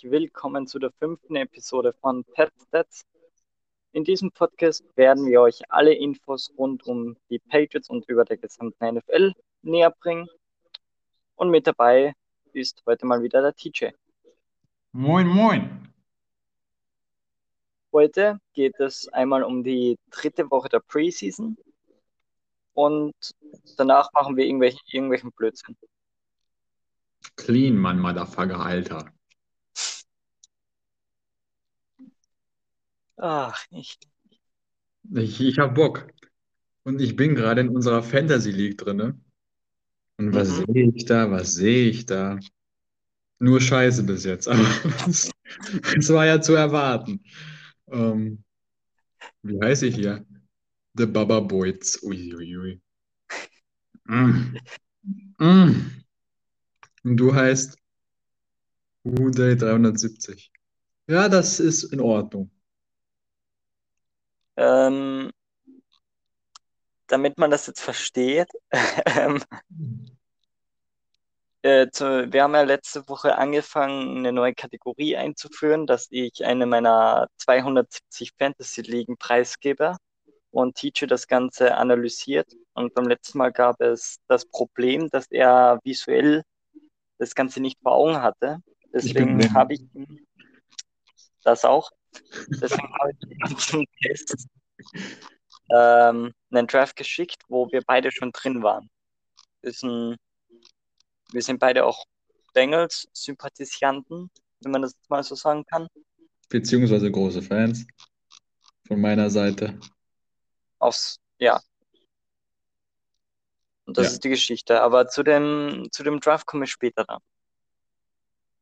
herzlich willkommen zu der fünften Episode von Pet Stats. In diesem Podcast werden wir euch alle Infos rund um die Patriots und über der gesamten NFL näher bringen. Und mit dabei ist heute mal wieder der TJ. Moin, moin. Heute geht es einmal um die dritte Woche der Preseason und danach machen wir irgendwelchen, irgendwelchen Blödsinn. Clean, Mann, Motherfucker, Alter. Ach, ich. Ich, ich hab Bock. Und ich bin gerade in unserer Fantasy League drinne. Und was Mhm. sehe ich da? Was sehe ich da? Nur Scheiße bis jetzt, aber das, das war ja zu erwarten. Ähm, wie heiße ich hier? The Baba Boys. Uiuiui. Mm. Mm. Und du heißt Uday 370. Ja, das ist in Ordnung. Ähm, damit man das jetzt versteht, ähm, äh, zu, wir haben ja letzte Woche angefangen, eine neue Kategorie einzuführen, dass ich eine meiner 270 Fantasy-Ligen preisgebe und Teacher das Ganze analysiert. Und beim letzten Mal gab es das Problem, dass er visuell das Ganze nicht vor Augen hatte. Deswegen habe ich das auch. Deswegen habe ich zum Test ähm, einen Draft geschickt, wo wir beide schon drin waren. Ist ein, wir sind beide auch Bengals-Sympathisanten, wenn man das mal so sagen kann. Beziehungsweise große Fans von meiner Seite. Aufs, ja. Und das Ja. ist die Geschichte. Aber zu dem, zu dem Draft komme ich später dann.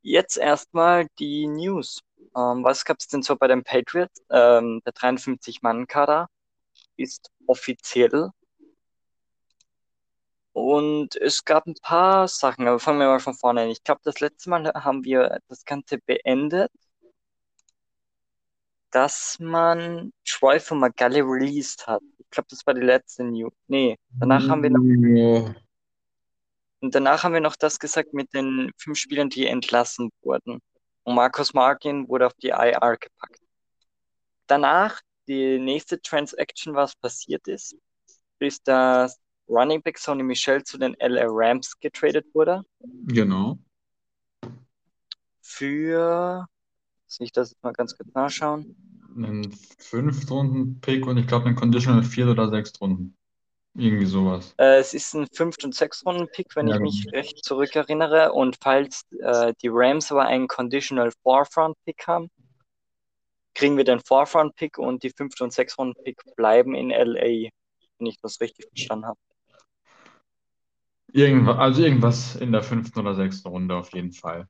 Jetzt erstmal die News. Ähm, was gab es denn so bei den Patriots? Ähm, der 53-Mann-Kader ist offiziell. Und es gab ein paar Sachen, aber fangen wir mal von vorne an. Ich glaube, das letzte Mal haben wir das Ganze beendet, dass man Troy von Magali released hat. Ich glaube, das war die letzte News. Nee, danach haben wir noch, und danach haben wir noch das gesagt mit den fünf Spielern, die entlassen wurden. Und Marcus Martin wurde auf die IR gepackt. Danach, die nächste Transaction, was passiert ist, ist, dass Running Back Sonny Michel zu den LA Rams getradet wurde. genau. Für, soll ich das jetzt mal ganz kurz nachschauen? Einen Fünftrunden-Pick und ich glaube einen Conditional Viert- oder Sechstrunden. Irgendwie sowas. Äh, es ist ein Fünft- und Sechstrunden-Pick, wenn Ja, ich mich genau. recht zurückerinnere. Und falls äh, die Rams aber einen Conditional Fourth-Round-Pick haben, kriegen wir den Fourth-Round-Pick und die Fünft- und Sechstrunden-Pick bleiben in LA, wenn ich das richtig verstanden habe. Irgendwas, also irgendwas in der fünften oder sechsten Runde auf jeden Fall.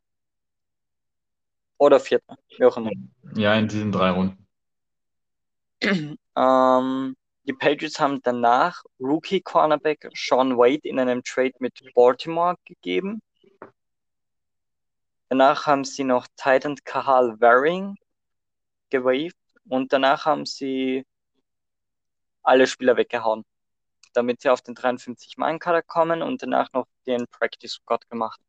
Oder vierte, wie auch immer. Ja, in diesen drei Runden. Ähm, die Patriots haben danach Rookie-Cornerback Sean Wade in einem Trade mit Baltimore gegeben. Danach haben sie noch Titan Kahal Waring gewaved und danach haben sie alle Spieler weggehauen, damit sie auf den 53-Mann-Kader kommen und danach noch den Practice Squad gemacht.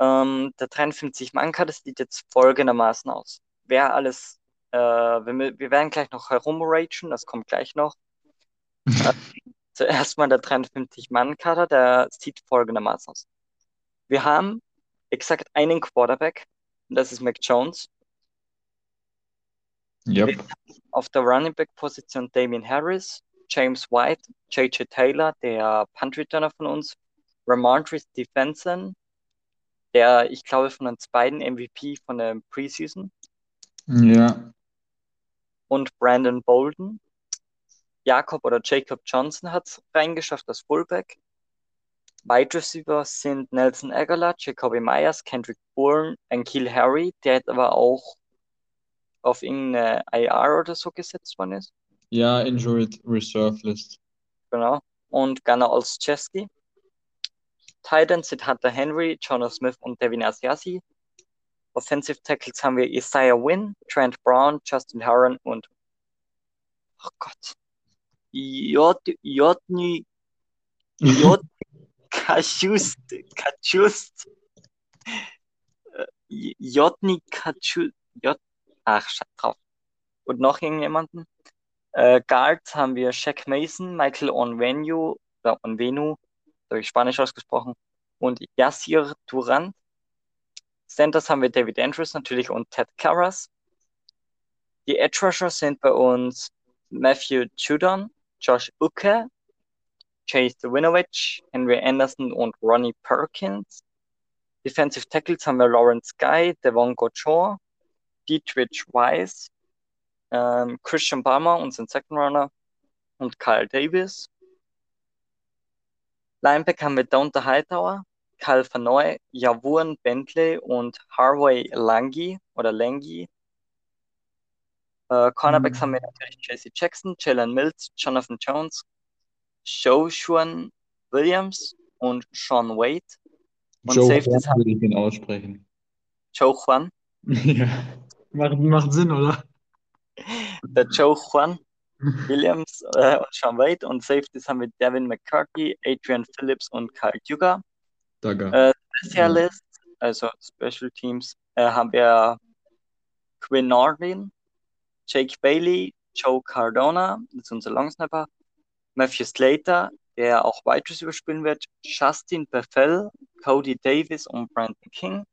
Ähm, der 53-Mann-Kader sieht jetzt folgendermaßen aus. Wer alles, äh, wir, wir werden gleich noch herumragen, das kommt gleich noch. Äh, zuerst mal der 53-Mann-Kader, der sieht folgendermaßen aus. Wir haben exakt einen Quarterback, und das ist Mac Jones. Yep. Auf der Running Back Position Damien Harris, James White, JJ Taylor, der Punt Returner von uns, Ramondre Stevenson, der, ich glaube, von uns beiden MVP von der Preseason Ja. Und Brandon Bolden. Jakob oder Jacob Johnson hat es reingeschafft als Fullback. Wide Receiver sind Nelson Aguilar, Jacoby Myers, Kendrick Bourne, Ankil Harry, der jetzt aber auch auf irgendeine IR oder so gesetzt worden ist. Ja, Injured Reserve List. Genau. Und Gunnar Olszewski. Titans sind Hunter Henry, Jonas Smith und Devin Asiasi. Offensive Tackles haben wir Isaiah Wynn, Trent Brown, Justin Herron und oh Gott. Jotny J. Kajust. Kajust. Jotny Kachu, J, ach, scheiß drauf. Und noch irgendjemanden. Äh, Guards haben wir Shaq Mason, Michael Onvenu, oder Onvenu, da habe ich Spanisch ausgesprochen, und Yassir Durant. Centers haben wir David Andrews natürlich und Ted Karras. Die Edge Rusher sind bei uns Matthew Judon, Josh Uke, Chase Winovich, Henry Anderson und Ronnie Perkins. Defensive Tackles haben wir Lawrence Guy, Devon Gochor, Dietrich Weiss, ähm, Christian Palmer, unseren Second Runner, und Kyle Davis. Linebacker haben wir Donta Hightower, Kyle Fanoy, Javurn Bentley und Harvey Langi oder Langi. Äh, Cornerbacks Mhm. haben wir natürlich JC Jackson, Jalen Mills, Jonathan Jones, Joshua Williams und Sean Wade. Und Joe Safeties Juan würde ich ihn aussprechen. Joe Juan, Ja, macht, macht Sinn, oder? der Joe Juan Williams äh, und Sean Wade. Und Safeties haben wir Devin McCarthy, Adrian Phillips und Kyle Duga. Dagger. Äh, Specialist, also Special Teams, äh, haben wir Quinn Nordin, Jake Bailey, Joe Cardona, das ist unser Longsnapper, Matthew Slater, der auch Wide Receiver spielen wird, Justin Bethel, Cody Davis und Brandon King.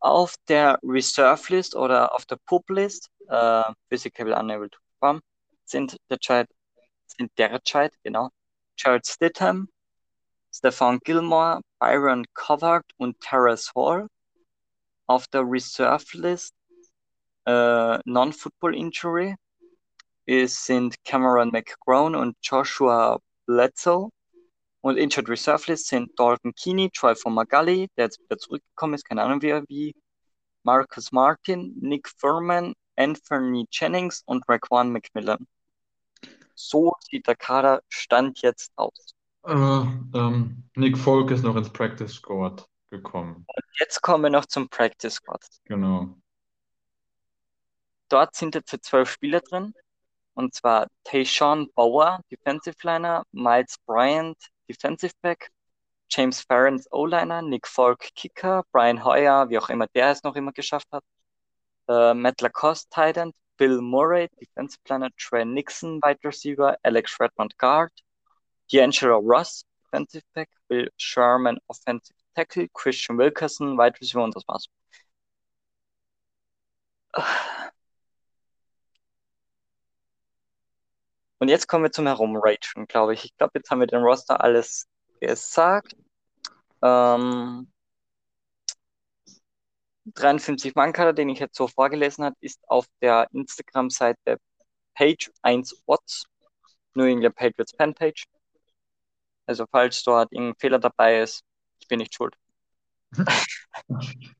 Auf der Reserve List oder auf der Pup List, äh, Physically Unable to Perform, sind derzeit, sind derzeit, genau, Jared Stidham, Stefan Gilmore, Byron Covert und Terrace Hall. Auf der Reserve List äh, Non-Football Injury ist, sind Cameron McGrone und Joshua Bledsoe. Und Injured Reserve List sind Dalton Keeney, Troy Magali, der jetzt wieder zurückgekommen ist, keine Ahnung wie, er- wie Marcus Martin, Nick Furman, Anthony Jennings und Raquan McMillan. So sieht der Kader Stand jetzt aus. Äh, ähm, Nick Folk ist noch ins Practice Squad gekommen. Jetzt kommen wir noch zum Practice Squad. Genau. Dort sind jetzt zwölf Spieler drin. Und zwar Tayshawn Bauer, Defensive Liner, Miles Bryant, Defensive Back, James Ferrens O-Liner, Nick Falk Kicker, Brian Hoyer, wie auch immer der es noch immer geschafft hat, äh, Matt Lacoste Tight End, Bill Murray, Defensive Liner, Trey Nixon, Wide Receiver, Alex Redmond Guard, D'Angelo Ross, Defensive Back, Bill Sherman, Offensive Tackle, Christian Wilkerson, Wide Receiver und das war's. Und jetzt kommen wir zum Herumragen, glaube ich. Ich glaube, jetzt haben wir den Roster alles gesagt. Ähm, 53 Mann-Kader, den ich jetzt so vorgelesen habe, ist auf der Instagram-Seite Page 1 Watts, New England Patriots Fanpage. Also falls dort irgendein Fehler dabei ist, ich bin nicht schuld.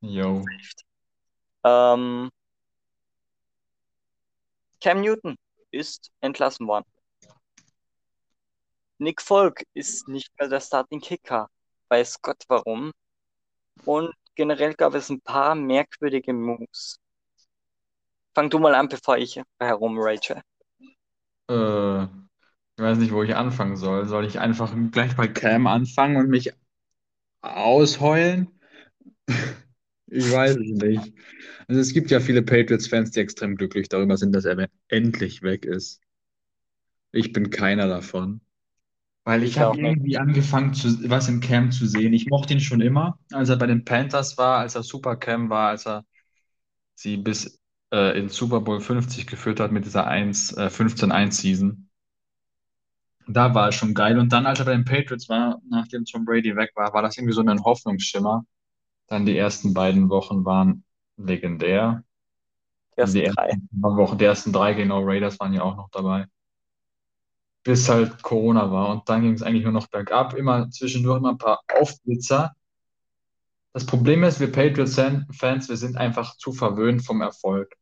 Yo. Ähm, Cam Newton ist entlassen worden. Nick Folk ist nicht mehr der Starting Kicker. Weiß Gott warum. Und generell gab es ein paar merkwürdige Moves. Fang du mal an, bevor ich herumrage. Äh, ich weiß nicht, wo ich anfangen soll. Soll ich einfach gleich bei Cam anfangen und mich ausheulen? Ich weiß es nicht. Also es gibt ja viele Patriots-Fans, die extrem glücklich darüber sind, dass er endlich weg ist. Ich bin keiner davon. Weil ich Ich habe irgendwie angefangen, zu, was in Cam zu sehen. Ich mochte ihn schon immer, als er bei den Panthers war, als er Super Cam war, als er sie bis äh, in Super Bowl 50 geführt hat mit dieser 1, äh, 15-1-Season. Da war es schon geil. Und dann, als er bei den Patriots war, nachdem Tom Brady weg war, war das irgendwie so ein Hoffnungsschimmer. Dann die ersten beiden Wochen waren legendär. Die ersten die drei. ersten Wochen, die ersten drei, genau, Raiders waren ja auch noch dabei. Bis halt Corona war. Und dann ging es eigentlich nur noch bergab. Immer zwischendurch immer ein paar Aufblitzer. Das Problem ist, wir Patriots-Fans, wir sind einfach zu verwöhnt vom Erfolg.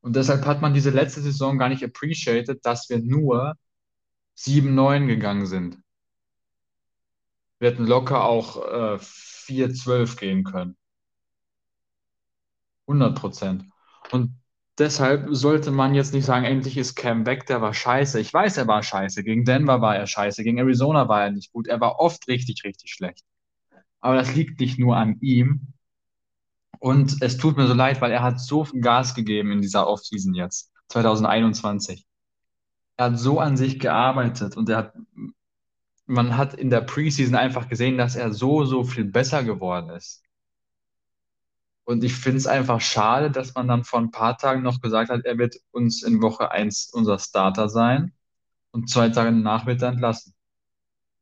Und deshalb hat man diese letzte Saison gar nicht appreciated, dass wir nur 7-9 gegangen sind. Wir hätten locker auch äh, 4-12 gehen können. 100 Prozent. Und deshalb sollte man jetzt nicht sagen, endlich ist Cam weg, der war scheiße. Ich weiß, er war scheiße. Gegen Denver war er scheiße. Gegen Arizona war er nicht gut. Er war oft richtig, richtig schlecht. Aber das liegt nicht nur an ihm. Und es tut mir so leid, weil er hat so viel Gas gegeben in dieser Offseason jetzt, 2021. Er hat so an sich gearbeitet und er hat, man hat in der Preseason einfach gesehen, dass er so, so viel besser geworden ist. Und ich finde es einfach schade, dass man dann vor ein paar Tagen noch gesagt hat, er wird uns in Woche 1 unser Starter sein und zwei Tage danach wird er entlassen.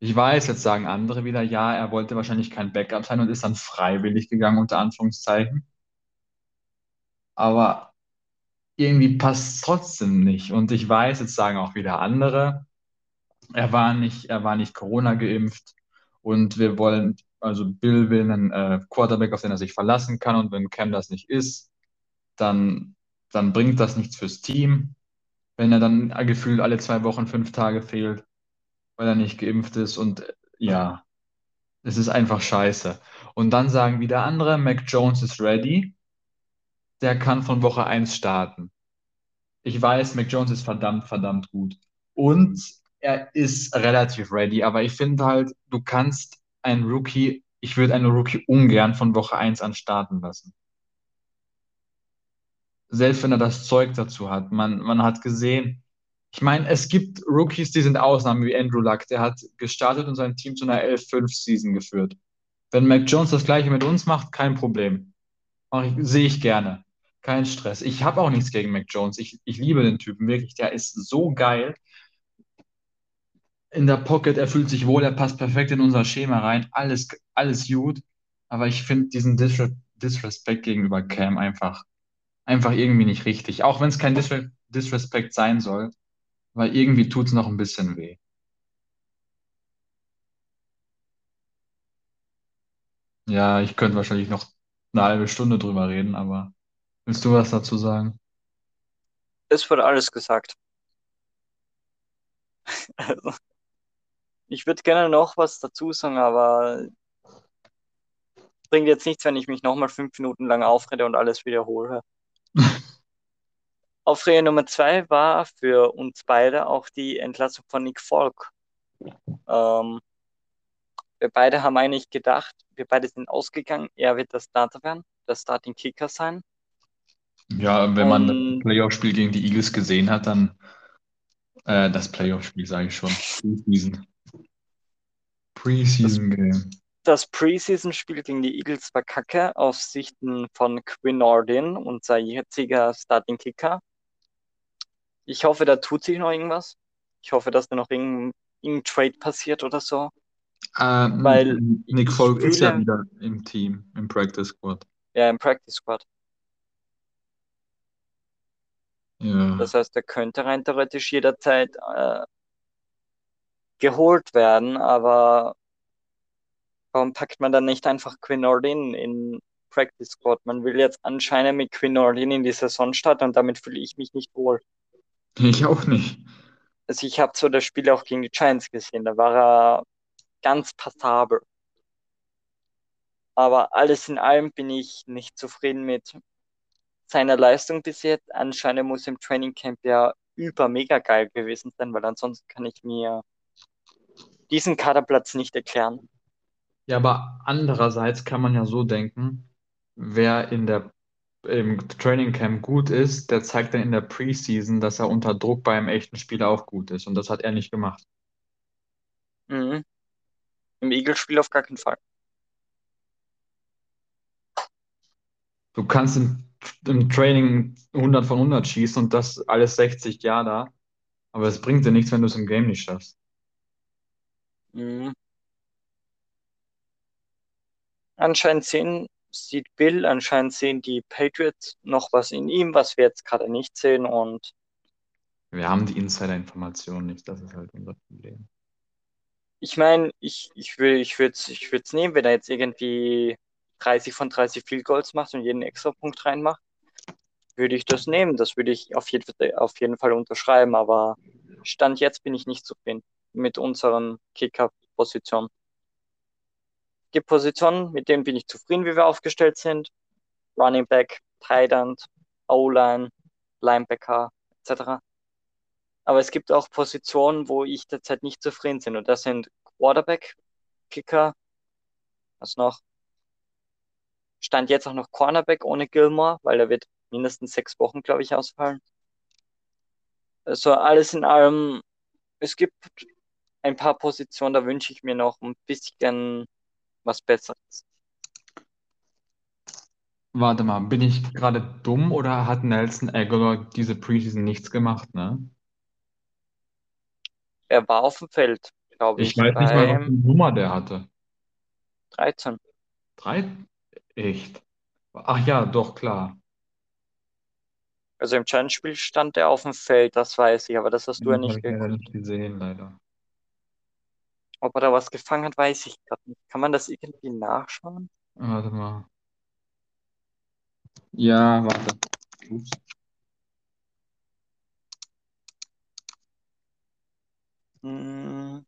Ich weiß, jetzt sagen andere wieder, ja, er wollte wahrscheinlich kein Backup sein und ist dann freiwillig gegangen, unter Anführungszeichen. Aber irgendwie passt es trotzdem nicht. Und ich weiß, jetzt sagen auch wieder andere, er war nicht, er war nicht Corona geimpft und wir wollen, also Bill will einen äh, Quarterback, auf den er sich verlassen kann und wenn Cam das nicht ist, dann, dann bringt das nichts fürs Team. Wenn er dann gefühlt alle zwei Wochen fünf Tage fehlt, weil er nicht geimpft ist und ja, es ist einfach scheiße. Und dann sagen wieder andere, Mac Jones ist ready, der kann von Woche 1 starten. Ich weiß, Mac Jones ist verdammt, verdammt gut. Und er ist relativ ready, aber ich finde halt, du kannst einen Rookie, ich würde einen Rookie ungern von Woche 1 an starten lassen. Selbst wenn er das Zeug dazu hat. Man, man hat gesehen, ich meine, es gibt Rookies, die sind Ausnahmen, wie Andrew Luck. Der hat gestartet und sein Team zu einer 11-5-Season geführt. Wenn Mac Jones das gleiche mit uns macht, kein Problem. Sehe ich gerne. Kein Stress. Ich habe auch nichts gegen Mac Jones. Ich, ich liebe den Typen wirklich. Der ist so geil in der Pocket, er fühlt sich wohl, er passt perfekt in unser Schema rein, alles, alles gut. Aber ich finde diesen Disre Disrespect gegenüber Cam einfach, einfach irgendwie nicht richtig. Auch wenn es kein Disre Disrespect sein soll, weil irgendwie tut es noch ein bisschen weh. Ja, ich könnte wahrscheinlich noch eine halbe Stunde drüber reden, aber willst du was dazu sagen? Es wurde alles gesagt. Also, ich würde gerne noch was dazu sagen, aber bringt jetzt nichts, wenn ich mich nochmal fünf Minuten lang aufrede und alles wiederhole. Aufreger Nummer zwei war für uns beide auch die Entlassung von Nick Folk. Ähm, wir beide haben eigentlich gedacht, wir beide sind ausgegangen, er wird der Starter werden, der Starting Kicker sein. Ja, wenn man das Playoff-Spiel gegen die Eagles gesehen hat, dann äh, das Playoff-Spiel sage ich schon. Preseason. Preseason Game. Das Preseason-Spiel gegen die Eagles war kacke auf Sichten von Quinn Ordin, unser jetziger Starting Kicker. Ich hoffe, da tut sich noch irgendwas. Ich hoffe, dass da noch irgendein, irgendein Trade passiert oder so. Äh, Weil Nick Folk ist ja wieder im Team, im Practice Squad. Ja, im Practice Squad. Ja. Das heißt, er könnte rein theoretisch jederzeit äh, geholt werden, aber warum packt man dann nicht einfach Quinn Ordin in Practice Squad? Man will jetzt anscheinend mit Quinn Ordin in die Saison starten und damit fühle ich mich nicht wohl. Ich auch nicht. Also ich habe so das Spiel auch gegen die Giants gesehen, da war er ganz passabel. Aber alles in allem bin ich nicht zufrieden mit seiner Leistung bis jetzt. Anscheinend muss im Training Camp ja über mega geil gewesen sein, weil ansonsten kann ich mir diesen Kaderplatz nicht erklären. Ja, aber andererseits kann man ja so denken, wer in der im Training Camp gut ist, der zeigt dann in der Preseason, dass er unter Druck bei einem echten Spieler auch gut ist. Und das hat er nicht gemacht. Mhm. Im Eagles-Spiel auf gar keinen Fall. Du kannst im, im Training 100 von 100 schießen und das alles 60 Jahre da. Aber es bringt dir nichts, wenn du es im Game nicht schaffst. Mhm. Anscheinend sehen, sieht Bill, anscheinend sehen die Patriots noch was in ihm, was wir jetzt gerade nicht sehen. Und Wir haben die Insider-Informationen nicht, das ist halt unser Problem. ich meine, ich, ich will, ich es ich nehmen, wenn er jetzt irgendwie 30 von 30 Field Goals macht und jeden extra Punkt reinmacht, würde ich das nehmen. Das würde ich auf jeden, auf jeden Fall unterschreiben, aber Stand jetzt bin ich nicht zufrieden mit unseren Kicker-Positionen. Die Positionen, mit denen bin ich zufrieden, wie wir aufgestellt sind. Running Back, Tight End, O-Line, Linebacker, etc. Aber es gibt auch Positionen, wo ich derzeit nicht zufrieden bin. Und das sind Quarterback, Kicker, Was noch? Stand jetzt auch noch Cornerback ohne Gilmore, weil er wird mindestens sechs Wochen, glaube ich, ausfallen. Also alles in allem, es gibt ein paar Positionen, da wünsche ich mir noch ein bisschen was Besseres. Warte mal, bin ich gerade dumm oder hat Nelson Aguilar diese Preseason nichts gemacht, ne? Er war auf dem Feld, glaube Ich ich, weiß nicht mal, was für beim eine Nummer der hatte. 13. Drei? Echt? Ach ja, doch, klar. Also im Challenge-Spiel stand er auf dem Feld, das weiß ich, aber das hast du ja habe nicht ich leider geguckt. nicht gesehen, leider. Ob er da was gefangen hat, weiß ich gerade nicht. Kann man das irgendwie nachschauen? Warte mal. Ja, warte. Ups. Hm,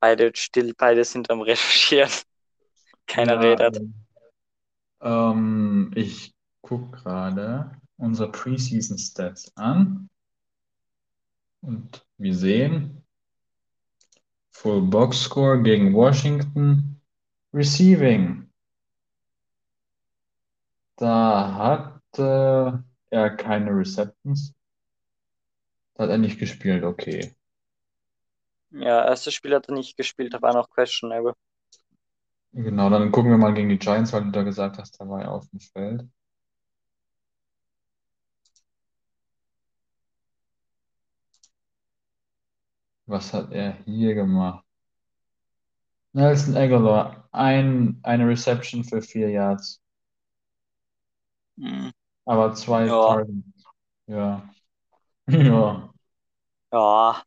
beide still, beide sind am Recherchieren. Keiner Ja, redet. ähm, ich gucke gerade unsere Preseason Stats an und wir sehen Full Box Score gegen Washington Receiving. Da hatte er keine Receptions. Da hat er nicht gespielt, okay. Ja, erstes Spiel hat er nicht gespielt, da war noch questionable. Genau, dann gucken wir mal gegen die Giants, weil du da gesagt hast, da war er auf dem Feld. Was hat er hier gemacht? Nelson Aguilar, ein, eine Reception für vier Yards, Hm, aber zwei Ja. Targets. Ja. Ja, ja,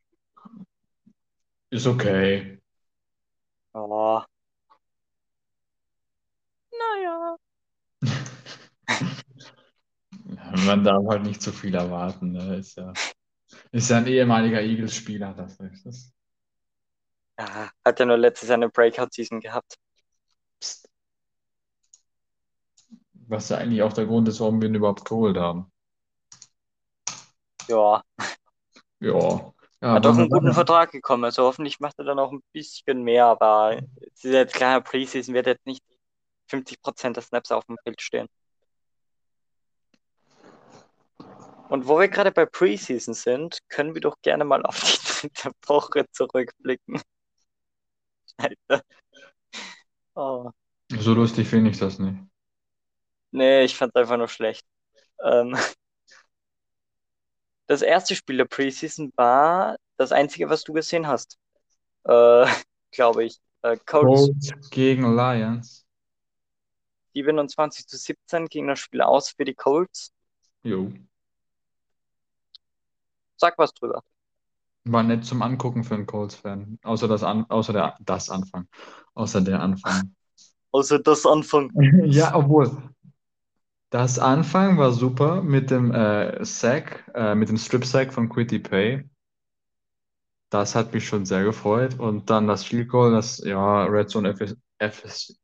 ist okay. ja. Naja. Man darf halt nicht zu viel erwarten, ne? Ist ja, ist ja ein ehemaliger Eagles-Spieler, das ist das. Ja, hat ja nur letztes Jahr eine Breakout-Season gehabt. Psst. Was ja eigentlich auch der Grund ist, warum wir ihn überhaupt geholt haben. Ja, Ja. Ja, hat auch einen guten? Vertrag bekommen. Also hoffentlich macht er dann auch ein bisschen mehr, aber es ist jetzt klar, Preseason wird jetzt nicht 50% der Snaps auf dem Feld stehen. Und wo wir gerade bei Preseason sind, können wir doch gerne mal auf die dritte Woche zurückblicken. Alter. Oh. So lustig finde ich das nicht. Nee, ich fand einfach nur schlecht. Ähm, das erste Spiel der Preseason war das einzige, was du gesehen hast. Äh, glaube ich. Äh, Colts gegen Lions. 27 zu 17 ging das Spiel aus für die Colts. Jo. Sag was drüber. War nett zum Angucken für einen Colts-Fan. Außer das An außer der das Anfang. Außer der Anfang. Außer das Anfang. Ja, obwohl. Das Anfang war super mit dem äh, Sack, äh, mit dem Strip-Sack von Quitty Pay. Das hat mich schon sehr gefreut. Und dann das Field Goal, das, ja, Red Zone, Effi Effi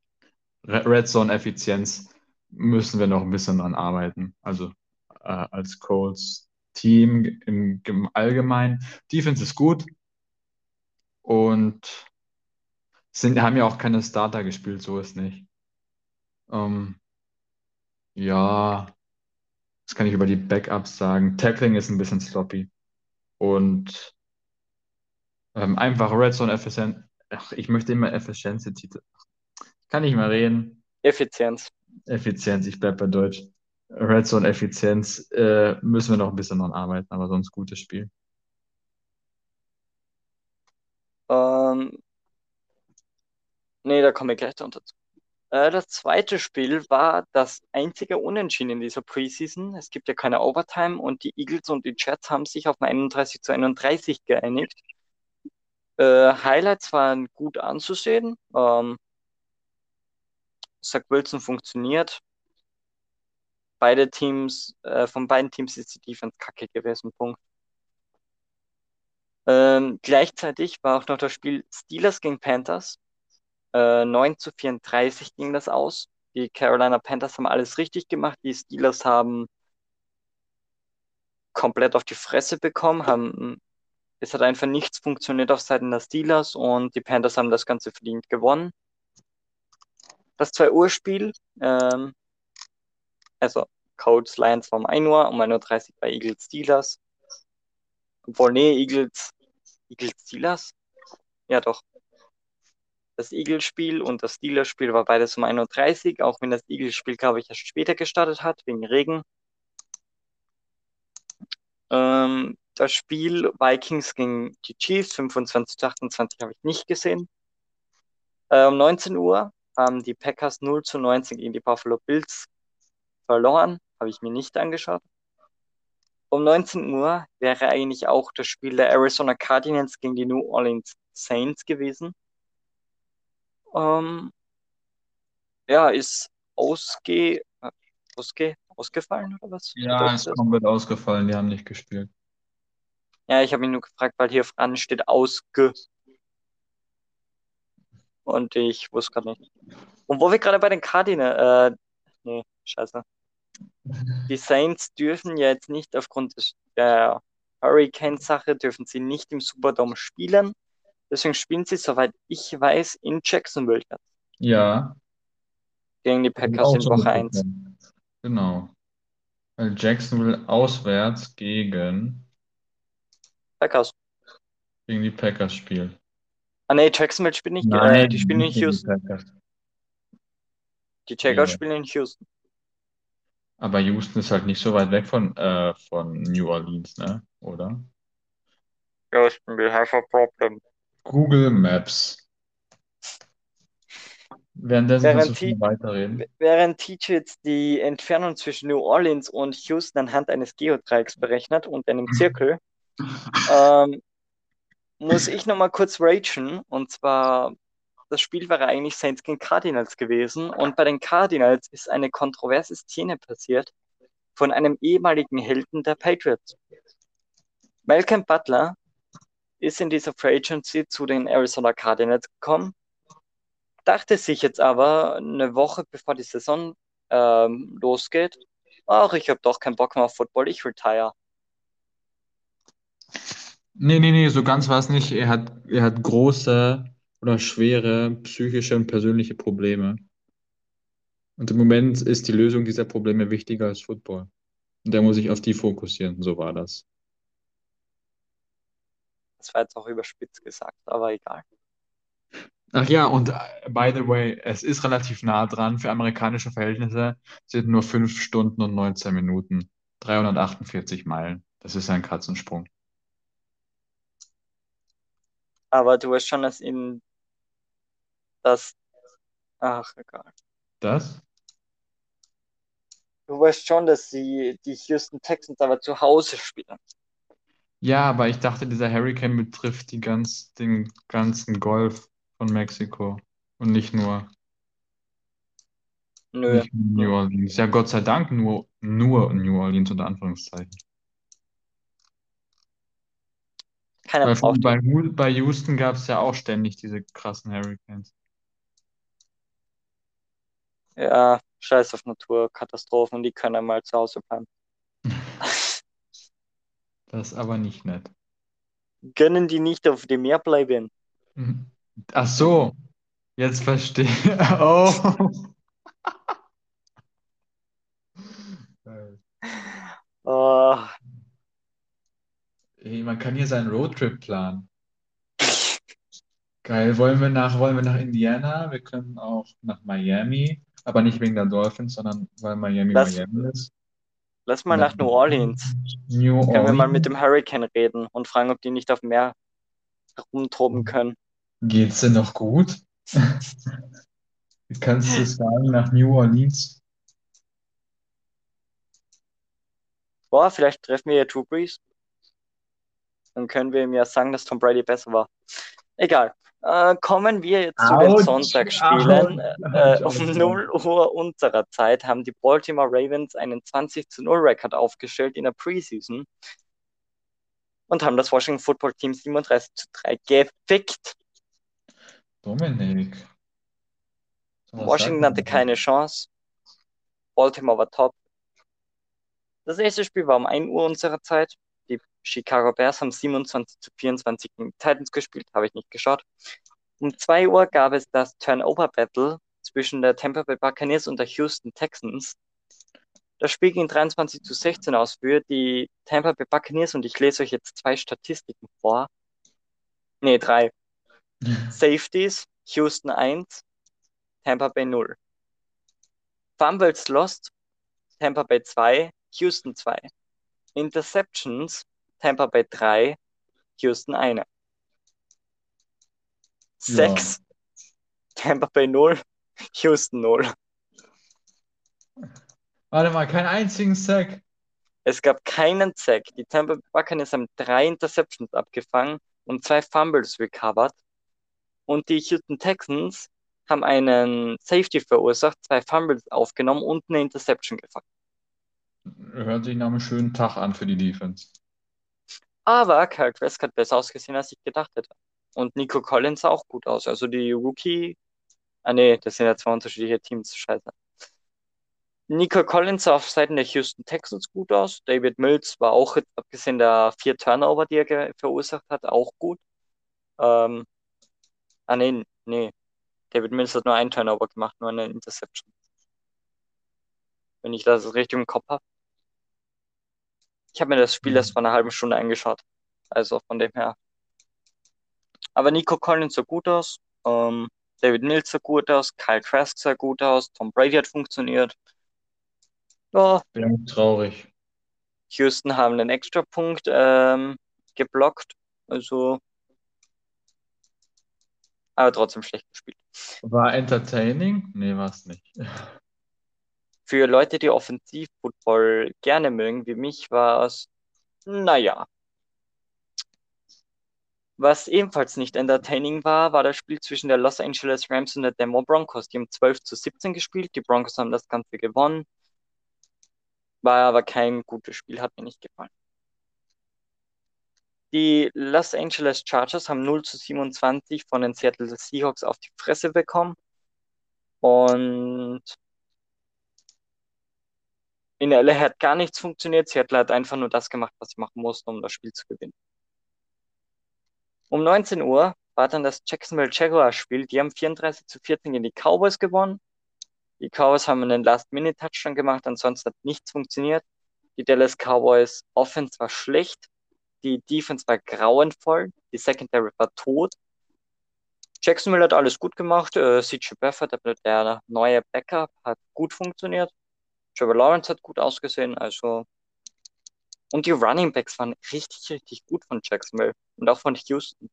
Red Zone Effizienz müssen wir noch ein bisschen dran arbeiten. Also äh, als Colts Team im, im Allgemeinen. Defense ist gut und sind, haben ja auch keine Starter gespielt, so ist nicht. Ähm, ja, das kann ich über die Backups sagen. Tackling ist ein bisschen sloppy und ähm, einfach Red Zone Effizienz. Ach, ich möchte immer Efficiency. Kann nicht mehr reden. Effizienz. Effizienz, ich bleibe bei Deutsch. Red Zone Effizienz äh, müssen wir noch ein bisschen dran arbeiten, aber sonst gutes Spiel. Ähm, nee, da komme ich gleich dazu. Äh, das zweite Spiel war das einzige Unentschieden in dieser Preseason. Es gibt ja keine Overtime und die Eagles und die Jets haben sich auf ein 31 zu 31 geeinigt. Äh, Highlights waren gut anzusehen. Ähm, Zach Wilson funktioniert. Beide Teams, äh, von beiden Teams ist die Defense kacke gewesen. Punkt. Ähm, gleichzeitig war auch noch das Spiel Steelers gegen Panthers. Äh, 9 zu 34 ging das aus. Die Carolina Panthers haben alles richtig gemacht. Die Steelers haben komplett auf die Fresse bekommen, haben es hat einfach nichts funktioniert auf Seiten der Steelers und die Panthers haben das Ganze verdient gewonnen. Das 2 Uhr Spiel, ähm, also Colts Lions war um 1 Uhr, um 1.30 Uhr bei Eagles Steelers. Obwohl, nee, Eagles, Eagles Steelers? Ja, doch. Das Eagles-Spiel und das Steelers-Spiel war beides um 1.30 Uhr, auch wenn das Eagles-Spiel, glaube ich, erst später gestartet hat, wegen Regen. Ähm, das Spiel Vikings gegen die Chiefs, 25 zu 28, habe ich nicht gesehen. Äh, um 19 Uhr haben die Packers 0 zu 19 gegen die Buffalo Bills verloren, habe ich mir nicht angeschaut. Um 19 Uhr wäre eigentlich auch das Spiel der Arizona Cardinals gegen die New Orleans Saints gewesen. Ähm, ja, ist ausge, ausge, ausgefallen oder was? Ja, ist komplett ausgefallen, die haben nicht gespielt. Ja, ich habe mich nur gefragt, weil hier dran steht ausge. Und ich wusste gerade nicht. Und wo wir gerade bei den Cardinals, äh, nee, scheiße. Die Saints dürfen ja jetzt nicht aufgrund der Hurricane-Sache, dürfen sie nicht im Superdome spielen. Deswegen spielen sie, soweit ich weiß, in Jacksonville jetzt. Ja. Gegen die Packers in Woche 1. Genau. Weil Jacksonville auswärts gegen Packers. Gegen die Packers spielt. Ah nee, Jacksonville spielt nicht. Nein, äh, die spielen in Houston. Die, die Jaguars ja. spielen in Houston. Aber Houston ist halt nicht so weit weg von, äh, von New Orleans, ne? Oder? Houston, we have a problem. Google Maps. Währenddessen während, kannst du schon weiterreden. Während TJ jetzt die Entfernung zwischen New Orleans und Houston anhand eines Geodreiecks berechnet und einem Zirkel, ähm, muss ich nochmal kurz ragen. Und zwar, das Spiel wäre eigentlich Saints gegen Cardinals gewesen. Und bei den Cardinals ist eine kontroverse Szene passiert von einem ehemaligen Helden der Patriots. Malcolm Butler ist in dieser Free Agency zu den Arizona Cardinals gekommen, dachte sich jetzt aber eine Woche bevor die Saison ähm, losgeht, ach, ich habe doch keinen Bock mehr auf Football, ich retire. Nee, nee, nee, so ganz war es nicht. Er hat, er hat große oder schwere psychische und persönliche Probleme. Und im Moment ist die Lösung dieser Probleme wichtiger als Football. Und er muss sich auf die fokussieren. So war das. Das war jetzt auch überspitzt gesagt, aber egal. Ach ja, und äh, by the way, es ist relativ nah dran. Für amerikanische Verhältnisse sind nur 5 Stunden und 19 Minuten. 348 Meilen. Das ist ein Katzensprung. Aber du weißt schon, dass in das. Ach, egal. Das? Du weißt schon, dass sie die Houston Texans aber zu Hause spielen. Ja, aber ich dachte, dieser Hurricane betrifft die ganz, den ganzen Golf von Mexiko und nicht nur, Nö. nicht nur New Orleans. Ja, Gott sei Dank nur, nur New Orleans unter Anführungszeichen. Keiner Weil braucht bei, bei Houston gab es ja auch ständig diese krassen Hurricanes. Ja, scheiß auf Naturkatastrophen, die können einmal zu Hause bleiben. Das ist aber nicht nett. Gönnen die nicht auf dem Meer bleiben? Ach so, jetzt verstehe. Oh. Oh, Hey, man kann hier seinen Roadtrip planen. Geil, wollen wir nach, wollen wir nach Indiana? Wir können auch nach Miami, aber nicht wegen der Dolphins, sondern weil Miami Lass- Miami ist. Lass mal nach New Orleans. New Können wir mal Orleans. mit dem Hurricane reden und fragen, ob die nicht auf Meer herumtoben können. Geht's denn noch gut? Kannst du sagen, nach New Orleans? Boah, vielleicht treffen wir ja Drew Brees. Dann können wir ihm ja sagen, dass Tom Brady besser war. Egal. Äh, kommen wir jetzt zu den Sonntagsspielen. Äh, autsch, um autsch. 0 Uhr unserer Zeit haben die Baltimore Ravens einen 20 zu 0 Rekord aufgestellt in der Preseason und haben das Washington Football Team 37 zu 3 gefickt. Dominik. Washington hatte keine Chance. Baltimore war top. Das nächste Spiel war um 1 Uhr unserer Zeit. Chicago Bears haben 27 zu 24 gegen die Titans gespielt, habe ich nicht geschaut. Um 2 Uhr gab es das Turnover-Battle zwischen der Tampa Bay Buccaneers und der Houston Texans. Das Spiel ging 23 zu 16 aus für die Tampa Bay Buccaneers und ich lese euch jetzt zwei Statistiken vor. Ne, drei. Safeties, Houston 1, Tampa Bay 0. Fumbles lost, Tampa Bay 2, Houston 2. Interceptions, Tampa Bay 3, Houston 1. Sechs, Tampa Bay 0, Houston 0. Warte mal, keinen einzigen Sack. Es gab keinen Sack. Die Tampa Bay Buccaneers haben drei Interceptions abgefangen und zwei Fumbles recovered. Und die Houston Texans haben einen Safety verursacht, zwei Fumbles aufgenommen und eine Interception gefangen. Hört sich nach einem schönen Tag an für die Defense. Aber Kyle Trask hat besser ausgesehen, als ich gedacht hätte. Und Nico Collins sah auch gut aus. Also die Rookie. Ah, nee, das sind ja zwei unterschiedliche Teams. Scheiße. Nico Collins sah auf Seiten der Houston Texans gut aus. David Mills war auch, abgesehen der vier Turnover, die er verursacht hat, auch gut. Ähm, ah, nee, nee. David Mills hat nur einen Turnover gemacht, nur eine Interception. Wenn ich das richtig im Kopf habe. Ich habe mir das Spiel erst vor einer halben Stunde angeschaut. Also von dem her. Aber Nico Collins sah gut aus. Ähm, David Mills sah gut aus. Kyle Trask sah gut aus. Tom Brady hat funktioniert. Ja. Bin traurig. Houston haben einen Extrapunkt ähm, geblockt. Also. Aber trotzdem schlecht gespielt. War entertaining? Nee, war es nicht. Für Leute, die Offensivfootball gerne mögen, wie mich, war es, naja. Was ebenfalls nicht entertaining war, war das Spiel zwischen der Los Angeles Rams und der Denver Broncos. Die haben 12 zu 17 gespielt. Die Broncos haben das Ganze gewonnen. War aber kein gutes Spiel, hat mir nicht gefallen. Die Los Angeles Chargers haben 0 zu 27 von den Seattle Seahawks auf die Fresse bekommen. Und in LA hat gar nichts funktioniert. Seattle hat einfach nur das gemacht, was sie machen mussten, um das Spiel zu gewinnen. Um 19 Uhr war dann das Jacksonville Jaguars Spiel. Die haben 34 zu 14 gegen die Cowboys gewonnen. Die Cowboys haben einen Last-Minute-Touchdown gemacht, ansonsten hat nichts funktioniert. Die Dallas Cowboys Offense war schlecht, die Defense war grauenvoll, die Secondary war tot. Jacksonville hat alles gut gemacht. Äh, CJ Beathard, der neue Backup, hat gut funktioniert. Trevor Lawrence hat gut ausgesehen, also. Und die Running Backs waren richtig, richtig gut von Jacksonville und auch von Houston.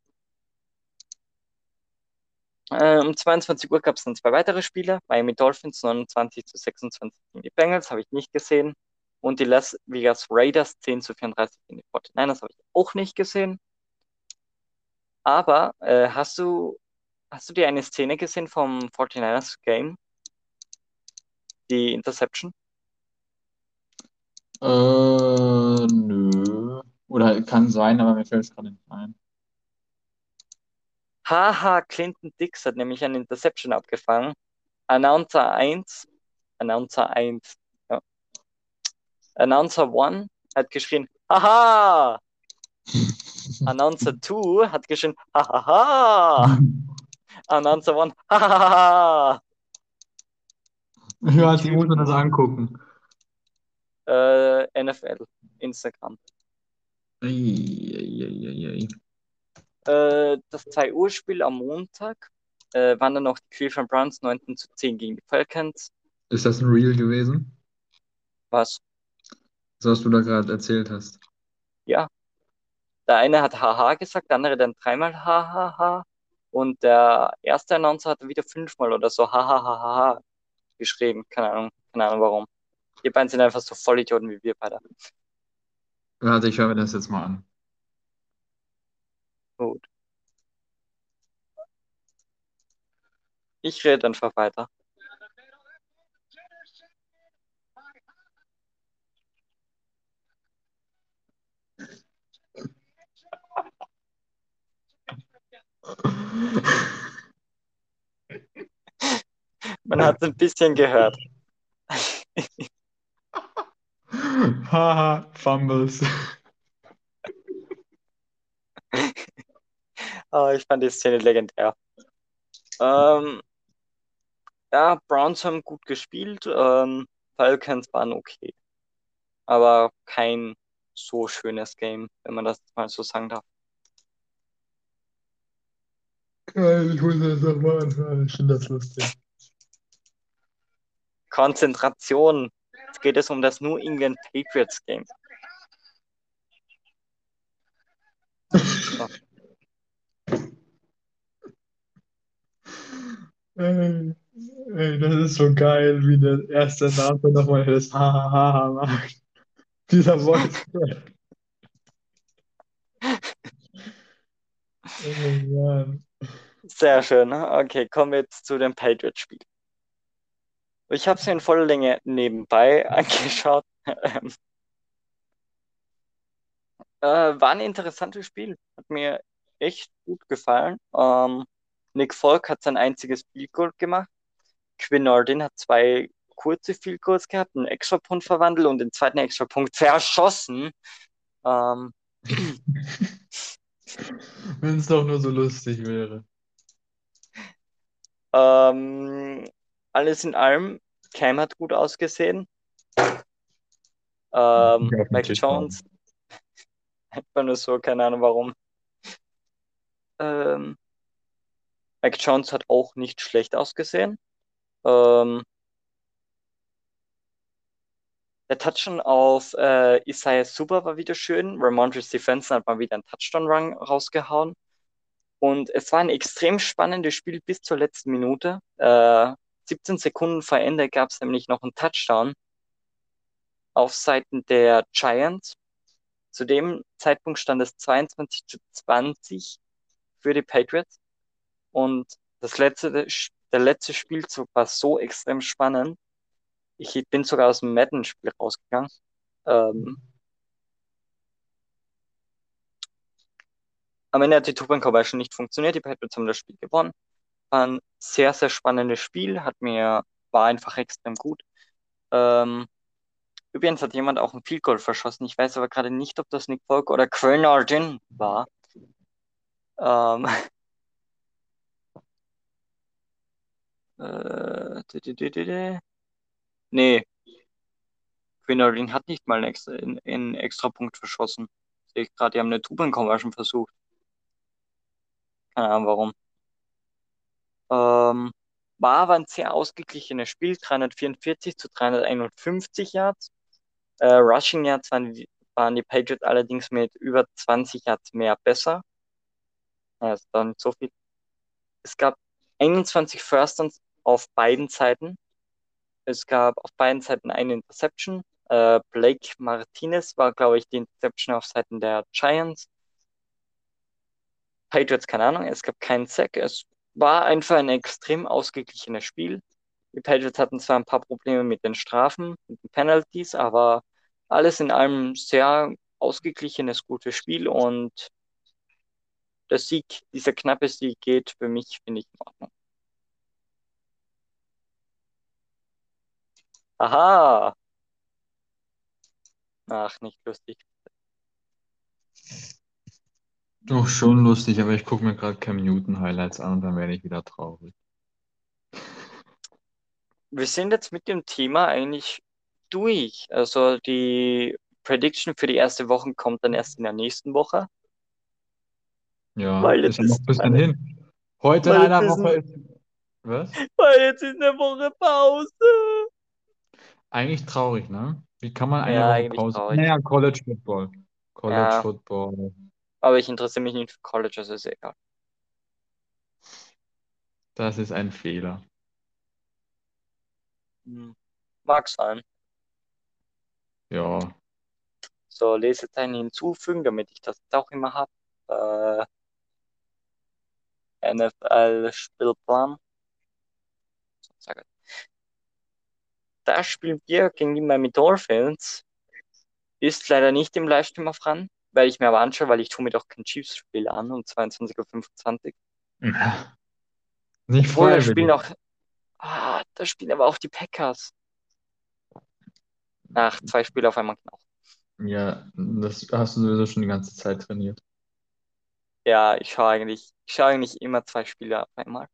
Äh, um 22 Uhr gab es dann zwei weitere Spiele. Miami Dolphins 29 zu 26 gegen die Bengals, habe ich nicht gesehen. Und die Las Vegas Raiders 10 zu 34 gegen die 49ers, habe ich auch nicht gesehen. Aber äh, hast du hast du dir eine Szene gesehen vom 49ers Game? Die Interception? Äh, nö. Oder kann sein, aber mir fällt es gerade nicht ein. Haha, Clinton Dix hat nämlich eine Interception abgefangen. Announcer 1, Announcer 1, ja. Announcer 1 hat geschrien, haha! Announcer 2 hat geschrien, hahaha! Announcer 1, hahaha! Ja, ich muss mir das angucken. Äh, NFL, Instagram. Ei. Äh, das 2 Uhr Spiel am Montag äh, waren dann noch die Cleveland Browns 19 zu 10 gegen die Falcons. Ist das ein Real gewesen? Was? So was du da gerade erzählt hast. Ja. Der eine hat haha gesagt, der andere dann dreimal hahaha. Und der erste Announcer hat wieder fünfmal oder so hahaha geschrieben. Keine Ahnung, keine Ahnung warum. Die beiden sind einfach so Vollidioten wie wir beide. Warte, ich höre mir das jetzt mal an. Gut. Ich rede einfach weiter. Man hat ein bisschen gehört. Haha, Fumbles. Ah, ich fand die Szene legendär. Ähm, ja, Browns haben gut gespielt. Ähm, Falcons waren okay. Aber kein so schönes Game, wenn man das mal so sagen darf. Geil, ich muss das nochmal anhören. Ich finde das lustig. Konzentration. Jetzt geht es um das New England Patriots Game. Ey, ey, das ist so geil, wie der erste Name nochmal das Hahaha macht. Dieser Voice Crack. Oh Mann. Sehr schön. ne? Okay, kommen wir jetzt zu dem Patriots-Spiel. Ich habe es in voller Länge nebenbei angeschaut. Ähm, äh, war ein interessantes Spiel. Hat mir echt gut gefallen. Ähm, Nick Folk hat sein einziges Field Goal gemacht. Quinn Nordin hat zwei kurze Field Goals gehabt, einen Extrapunkt verwandelt und den zweiten Extrapunkt verschossen. Ähm, Wenn es doch nur so lustig wäre. ähm, alles in allem, Cam hat gut ausgesehen. Ähm, Ja, Mac Jones, einfach nur so, keine Ahnung warum. Ähm, Mac Jones hat auch nicht schlecht ausgesehen. Ähm, der Touchdown auf äh, Isaiah Super war wieder schön. Ramondre Stevenson hat mal wieder einen Touchdown-Run rausgehauen. Und es war ein extrem spannendes Spiel bis zur letzten Minute. Äh, 17 Sekunden vor Ende gab es nämlich noch einen Touchdown auf Seiten der Giants. Zu dem Zeitpunkt stand es 22 zu 20 für die Patriots. Und das letzte, der letzte Spielzug war so extrem spannend. Ich bin sogar aus dem Madden-Spiel rausgegangen. Ähm, am Ende hat die Two-Point-Conversion nicht funktioniert. Die Patriots haben das Spiel gewonnen. War ein sehr, sehr spannendes Spiel. Hat mir, war einfach extrem gut. Ähm, übrigens hat jemand auch ein Field Goal verschossen. Ich weiß aber gerade nicht, ob das Nick Folk oder Quinn Arden war. Ähm, äh, nee. Quinn Arden hat nicht mal einen extra, einen, einen extra Punkt verschossen. Sehe ich gerade, die haben eine Two-Point-Conversion versucht. Keine Ahnung warum. Ähm, war aber ein sehr ausgeglichenes Spiel, 344 zu 351 Yards. Äh, Rushing Yards waren, die- waren die Patriots allerdings mit über 20 Yards mehr besser. Ist dann so viel. Es gab 21 First Downs auf beiden Seiten. Es gab auf beiden Seiten eine Interception. Äh, Blake Martinez war, glaube ich, die Interception auf Seiten der Giants. Patriots, keine Ahnung, es gab keinen Sack. Es war einfach ein extrem ausgeglichenes Spiel. Die Patriots hatten zwar ein paar Probleme mit den Strafen, mit den Penalties, aber alles in allem sehr ausgeglichenes, gutes Spiel und der Sieg, dieser knappe Sieg geht für mich, finde ich, in Ordnung. Aha! Ach, nicht lustig. Doch schon lustig, aber ich gucke mir gerade Cam Newton Highlights an und dann werde ich wieder traurig. Wir sind jetzt mit dem Thema eigentlich durch. Also die Prediction für die erste Woche kommt dann erst in der nächsten Woche. Ja, Weil ist ja noch ein bisschen meine- hin. Heute in einer Woche ist. Was? Weil jetzt ist eine Woche Pause. Eigentlich traurig, ne? Wie kann man eine Ja, Woche Pause? traurig. Naja, College Football. College Ja. Football. Aber ich interessiere mich nicht für College, also ist egal. Das ist ein Fehler. Hm. Mag sein. Ja. So, Lesezeichen hinzufügen, damit ich das auch immer habe. Äh, NFL-Spielplan. Das Spiel wir gegen die Miami Dolphins ist leider nicht im Livestream auf ran, weil ich mir aber anschaue, weil ich tue mir doch kein Chiefs-Spiel an um 22.25 Uhr. Nicht Obwohl, da spielen auch, ah, da spielen aber auch die Packers. Ach, zwei Spiele auf einmal genau. Ja, das hast du sowieso schon die ganze Zeit trainiert. Ja, ich schaue eigentlich, ich schaue eigentlich immer zwei Spiele auf einmal.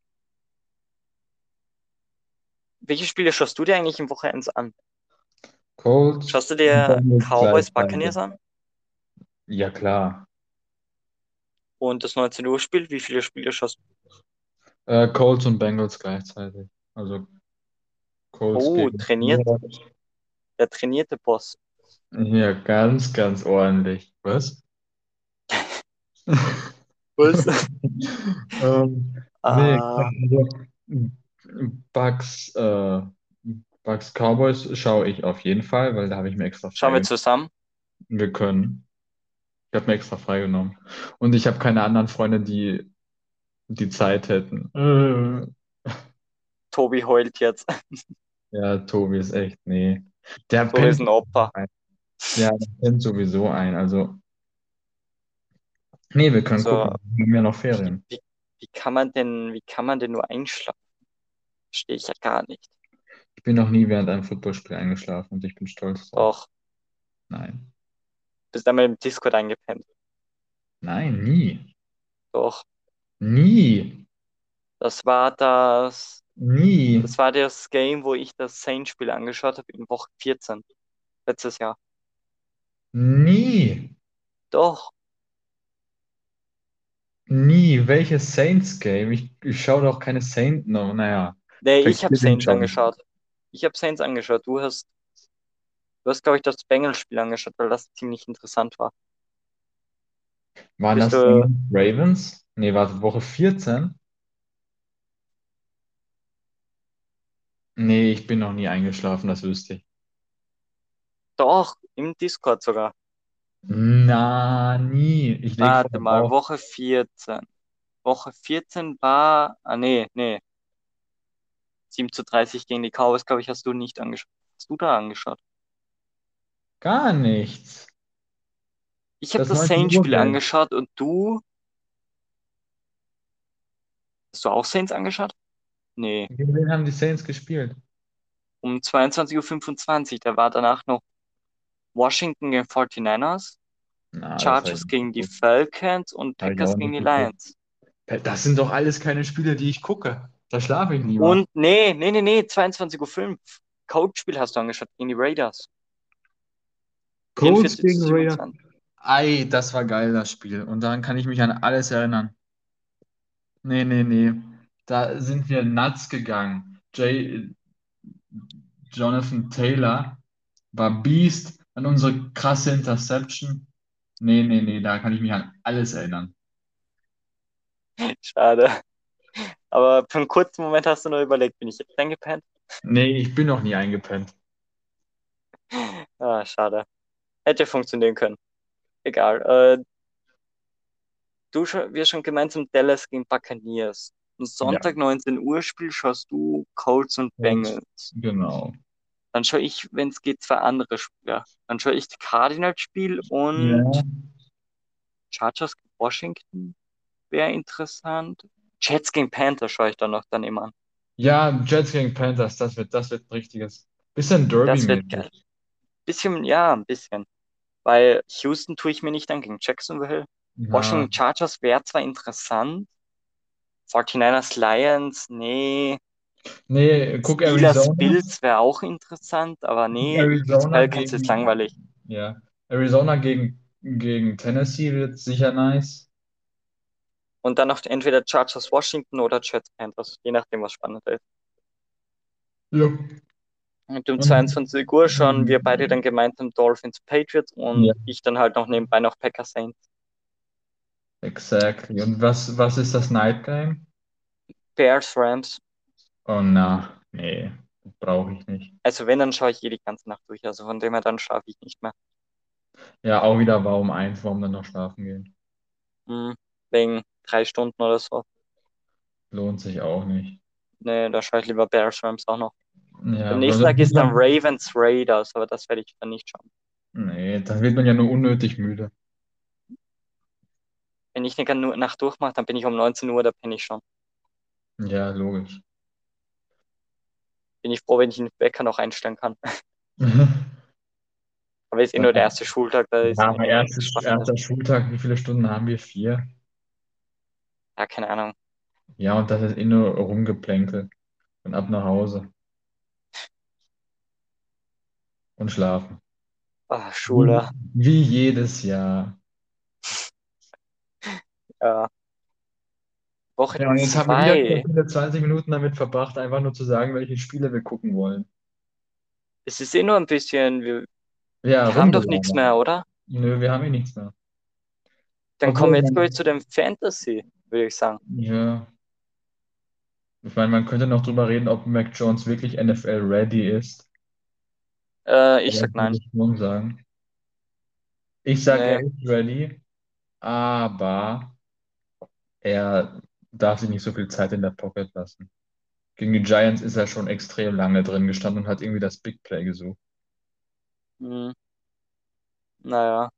Welche Spiele schaust du dir eigentlich im Wochenende an? Colts Schaust du dir Cowboys. Buccaneers an? Ja, klar. Und das 19 Uhr Spiel, wie viele Spiele schaust du? Äh, Colts und Bengals gleichzeitig. Also Colts Oh, gegen trainiert, der trainierte Boss. Ja, ganz, ganz ordentlich. Was? Was? Ähm, nee, Ah, also Bucks, äh, Bucks Cowboys schaue ich auf jeden Fall, weil da habe ich mir extra schauen wir zusammen. Wir können. Ich habe mir extra freigenommen. Und ich habe keine anderen Freunde, die die Zeit hätten. Äh. Tobi heult jetzt. Ja, Tobi ist echt, nee. Der Tobi ist ein Opfer. ein. Ja, der pennt sowieso ein. Also, nee, wir können Also, gucken. Wir haben ja noch Ferien. wie, wie kann man denn, wie kann man denn nur einschlafen? Verstehe ich ja gar nicht. Ich bin noch nie während einem Footballspiel eingeschlafen und ich bin stolz drauf. Doch, Nein. Bist einmal im Discord eingepennt. Nein, nie. Doch, Nie. das war das, Nie. das war das Game, wo ich das Saints-Spiel angeschaut habe in Woche 14. Letztes Jahr. Nie. Doch, Nie. Welches Saints-Game? Ich, ich schaue doch keine Saints. No, naja. nee, ich habe Saints angeschaut. Ich habe Saints angeschaut. Du hast, du hast, glaube ich, das Bengals-Spiel angeschaut, weil das ziemlich interessant war. Waren Bist das du, Ravens? Nee, warte, Woche 14? Nee, ich bin noch nie eingeschlafen, das wüsste ich. doch, im Discord sogar. Na, nie. Ich leg Warte voll mal, auf. Woche 14. Woche 14 war, ah nee, nee, 7 zu 30 gegen die Cowboys, glaube ich, hast du nicht angeschaut. Hast du da angeschaut? Gar nichts. Ich habe Das das 19 Uhr Saints-Spiel angeschaut und du, hast du auch Saints angeschaut? Nee, Gegen wen haben die Saints gespielt? um 22.25 Uhr, da war danach noch Washington gegen 49ers, Na, das habe ich Chargers nicht gegen die geguckt. Falcons und Habe ich Packers auch gegen nicht die geguckt. Lions. Das sind doch alles keine Spiele, die ich gucke. Da schlafe ich lieber. Und nee, nee, nee, nee, 22.05 Uhr. Coach-Spiel hast du angeschaut gegen die Raiders. Colts 44 gegen Raiders. 27. Ei, das war geil, das Spiel. Und daran kann ich mich an alles erinnern. Nee, nee, nee. Da sind wir nuts gegangen. Jay, Jonathan Taylor war Beast. An unsere krasse Interception. Nee, nee, nee, da kann ich mich an alles erinnern. Schade. Aber für einen kurzen Moment hast du nur überlegt, bin ich jetzt eingepennt? Nee, ich bin noch nie eingepennt. Ah, schade. Hätte funktionieren können. Egal. Äh, du wir schon gemeinsam Dallas gegen Buccaneers. Am Ja, Sonntag 19 Uhr Spiel schaust du Colts und Bengals. genau. Dann schaue ich, wenn es geht, zwei andere Spiele. Dann schaue ich das Cardinals-Spiel und Ja, Chargers gegen Washington wäre interessant. Jets gegen Panthers schaue ich dann noch dann immer an. ja, Jets gegen Panthers, das wird, das wird ein richtiges. Bisschen Das wird geil. Bisschen, ja, ein bisschen. Weil Houston tue ich mir nicht an gegen Jacksonville. Ja, Washington Chargers wäre zwar interessant. 49ers Lions, nee. nee, guck Steelers Arizona. Bills wäre auch interessant, aber nee, Falcons ist langweilig. ja, Arizona gegen, gegen Tennessee wird sicher nice. Und dann noch entweder Chargers Washington oder Jets Panthers, je nachdem, was spannend ist. Ja. Und um Und, 22 Uhr schauen wir beide dann gemeinsam Dolphins Patriots und ja, ich dann halt noch nebenbei noch Packers Saints. exactly. Und was, was ist das Night Game? Bears Rams. Oh na, nee, brauche ich nicht. Also wenn, dann schaue ich eh die ganze Nacht durch. Also von dem her, dann schlafe ich nicht mehr. Ja, auch wieder war um eins, warum dann noch schlafen gehen? Hm, wegen drei Stunden oder so. Lohnt sich auch nicht. Nee, da schaue ich lieber Bears Rams auch noch. Ja, Am nächsten Tag ist dann Ravens Raiders, aber das werde ich dann nicht schauen. nee, dann wird man ja nur unnötig müde. Wenn ich eine Nacht durchmache, dann bin ich um 19 Uhr, da bin ich schon. Ja, logisch. Bin ich froh, wenn ich den Wecker noch einstellen kann. Aber ist eh nur der erste Schultag, da ist Ja, eh nichts erstes, Spannendes. erster Schultag, wie viele Stunden haben wir? Vier? Ja, keine Ahnung. Ja, und das ist eh nur rumgeplänkel. Und ab nach Hause. Und schlafen. Wie, Schule. wie jedes Jahr. Ja. Woche Ja, und jetzt haben wir wieder 2. wieder 20 Minuten damit verbracht, einfach nur zu sagen, welche Spiele wir gucken wollen. Es ist eh nur ein bisschen, wir, Ja, wir haben doch nichts mehr, oder? Nö, wir haben eh nichts mehr. Dann kommen wir jetzt gleich zu dem Fantasy, würde ich sagen. Ja. Ich meine, man könnte noch drüber reden, ob Mac Jones wirklich NFL-ready ist. Äh, ich Ja, sag nein. ich sagen. Ich sage, Nee. er ist ready, aber er darf sich nicht so viel Zeit in der Pocket lassen. Gegen die Giants ist er schon extrem lange drin gestanden und hat irgendwie das Big Play gesucht. Hm. Naja.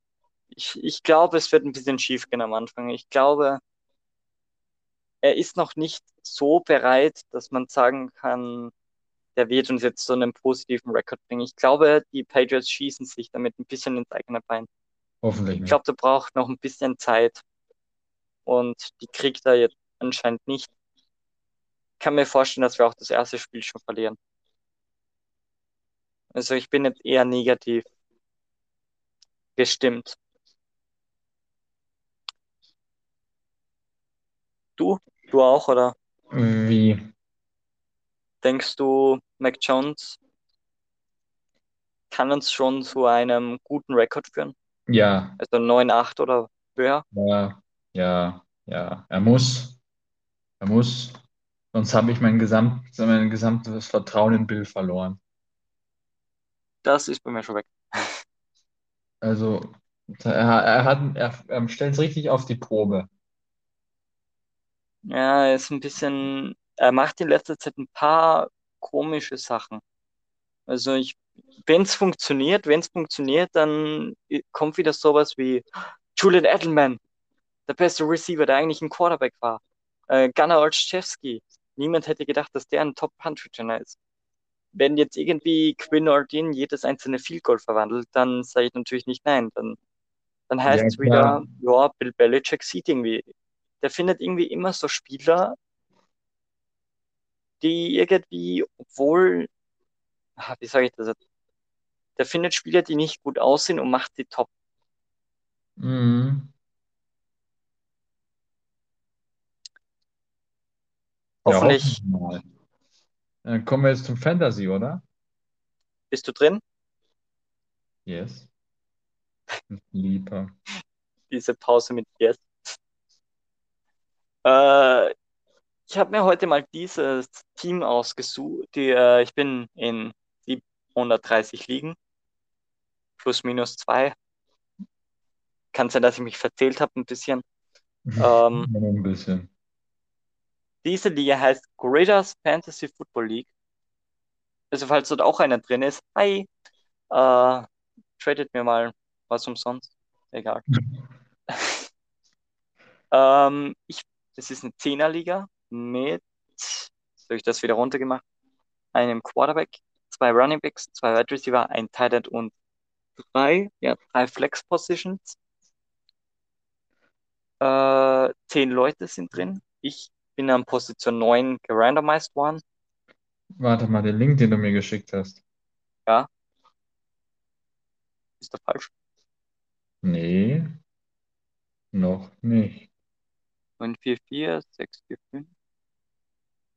Ich, ich glaube, es wird ein bisschen schief gehen am Anfang. Ich glaube, er ist noch nicht so bereit, dass man sagen kann, der wird uns jetzt so einen positiven Rekord bringen. Ich glaube, die Patriots schießen sich damit ein bisschen ins eigene Bein. Hoffentlich Ich nicht. glaube, der braucht noch ein bisschen Zeit und die kriegt er jetzt anscheinend nicht. Ich kann mir vorstellen, dass wir auch das erste Spiel schon verlieren. Also ich bin jetzt eher negativ gestimmt. Du? Du auch, oder Wie? Denkst du, Mac Jones kann uns schon zu einem guten Rekord führen? Ja, Also 9-8 oder höher? ja, ja, ja. Er muss. Er muss. Sonst habe ich mein gesamt, mein gesamtes Vertrauen in Bill verloren. Das ist bei mir schon weg. Also, er, er hat, er, er stellt es richtig auf die Probe. Ja, er ist ein bisschen, er macht in letzter Zeit ein paar komische Sachen. Also ich, wenn es funktioniert, wenn es funktioniert, dann kommt wieder sowas wie Julian Edelman, der beste Receiver, der eigentlich ein Quarterback war. Äh, Gunnar Olszewski. Niemand hätte gedacht, dass der ein Top-Punt-Returner ist. Wenn jetzt irgendwie Quinn Ordin jedes einzelne Field Goal verwandelt, dann sage ich natürlich nicht nein. Dann, dann heißt es wieder, ja, Bill Belichick sieht irgendwie. Der findet irgendwie immer so Spieler, die irgendwie, obwohl, ah, wie sage ich das jetzt? Der findet Spieler, die nicht gut aussehen und macht sie top. Mhm. Ja, Hoffentlich hoffen mal. Dann kommen wir jetzt zum Fantasy, oder? bist du drin. Yes. Lieber. Diese Pause mit Yes. Äh, ich habe mir heute mal dieses Team ausgesucht. Die, äh, ich bin in 730 Ligen. Plus minus zwei. Kann sein, dass ich mich verzählt habe ein bisschen. Ähm, ein bisschen. Diese Liga heißt Gorillas Fantasy Football League. Also falls dort auch einer drin ist, hi, äh, tradet mir mal was umsonst. Egal. ähm, ich, das ist eine Zehnerliga mit, habe ich das wieder runtergemacht, einem Quarterback, zwei Running Backs, zwei Wide Receiver, ein Tight End und drei, ja, drei Flex Positions. Äh, zehn Leute sind drin. Ich bin an Position 9 gerandomized worden. Warte mal, den Link, den du mir geschickt hast. Ja. Ist doch falsch. Nee, noch nicht. 944, 645.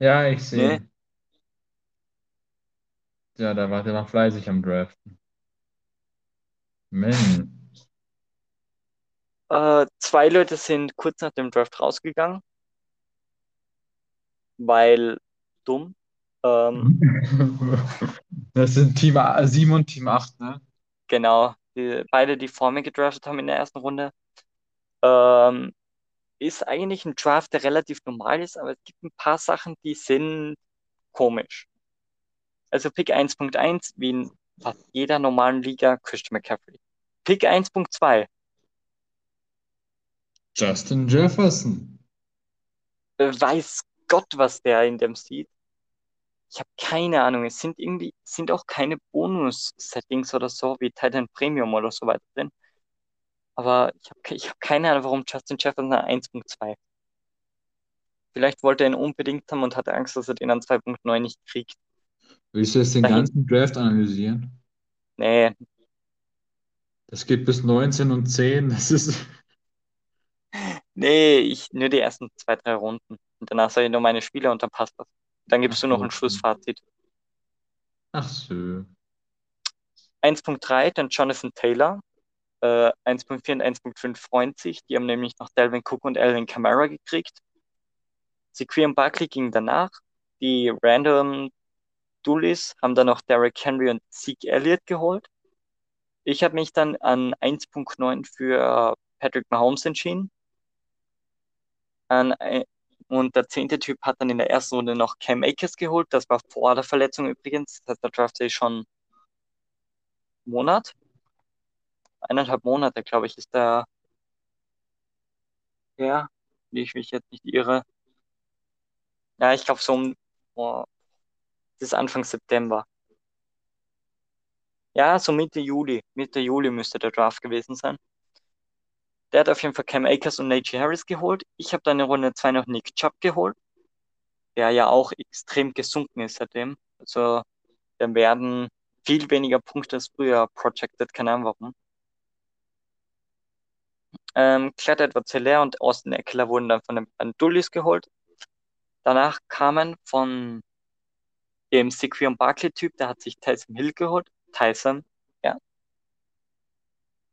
Ja, ich sehe. Ja, da war der noch fleißig am Draften. Mensch. Äh, zwei Leute sind kurz nach dem Draft rausgegangen, weil dumm. Ähm, Das sind Team 7 und Team 8, ne? genau, die, beide, die vor mir gedraftet haben in der ersten Runde. Ähm, ist eigentlich ein Draft, der relativ normal ist, aber es gibt ein paar Sachen, die sind komisch. Also Pick 1.1, wie in fast jeder normalen Liga, Christian McCaffrey. Pick 1.2, Justin Jefferson. weiß Gott, was der in dem sieht. Ich habe keine Ahnung. Es sind irgendwie, sind auch keine Bonus-Settings oder so, wie Titan Premium oder so weiter drin. Aber ich habe ich hab keine Ahnung, warum Justin Jefferson eine 1.2. Vielleicht wollte er ihn unbedingt haben und hatte Angst, dass er den an 2.9 nicht kriegt. Willst du jetzt den Dahin- ganzen Draft analysieren? Nee, Das geht bis 19 und 10. Das ist. nee, ich nur die ersten zwei, drei Runden. Und danach sage ich nur meine Spieler und dann passt das. Dann gibst Ach du noch ein. Schlussfazit. Ach so. 1.3, dann Jonathan Taylor. Äh, 1.4 und 1.5 freuen sich. Die haben nämlich noch Delvin Cook und Alvin Kamara gekriegt. Sequim Barkley ging danach. Die Random Dullis haben dann noch Derrick Henry und Zeke Elliott geholt. Ich habe mich dann an 1.9 für Patrick Mahomes entschieden. An, und der zehnte Typ hat dann in der ersten Runde noch Cam Akers geholt. Das war vor der Verletzung übrigens. Das heißt, der Draft ist schon Monat. Eineinhalb Monate, glaube ich, ist der her, wie ich mich jetzt nicht irre. Ja, ich glaube so um, oh, das ist Anfang September. Ja, so Mitte Juli. Mitte Juli müsste der Draft gewesen sein. Der hat auf jeden Fall Cam Akers und Najee Harris geholt. Ich habe dann in Runde 2 noch Nick Chubb geholt, der ja auch extrem gesunken ist seitdem. Also, dann werden viel weniger Punkte als früher projected, keine Ahnung warum. Ähm, Clyde Edwards-Helaire und Austin Eckler wurden dann von den beiden Dullis geholt. Danach kamen von dem Sequion Barkley-Typ, der hat sich Tyson Hill geholt. Tyson, ja.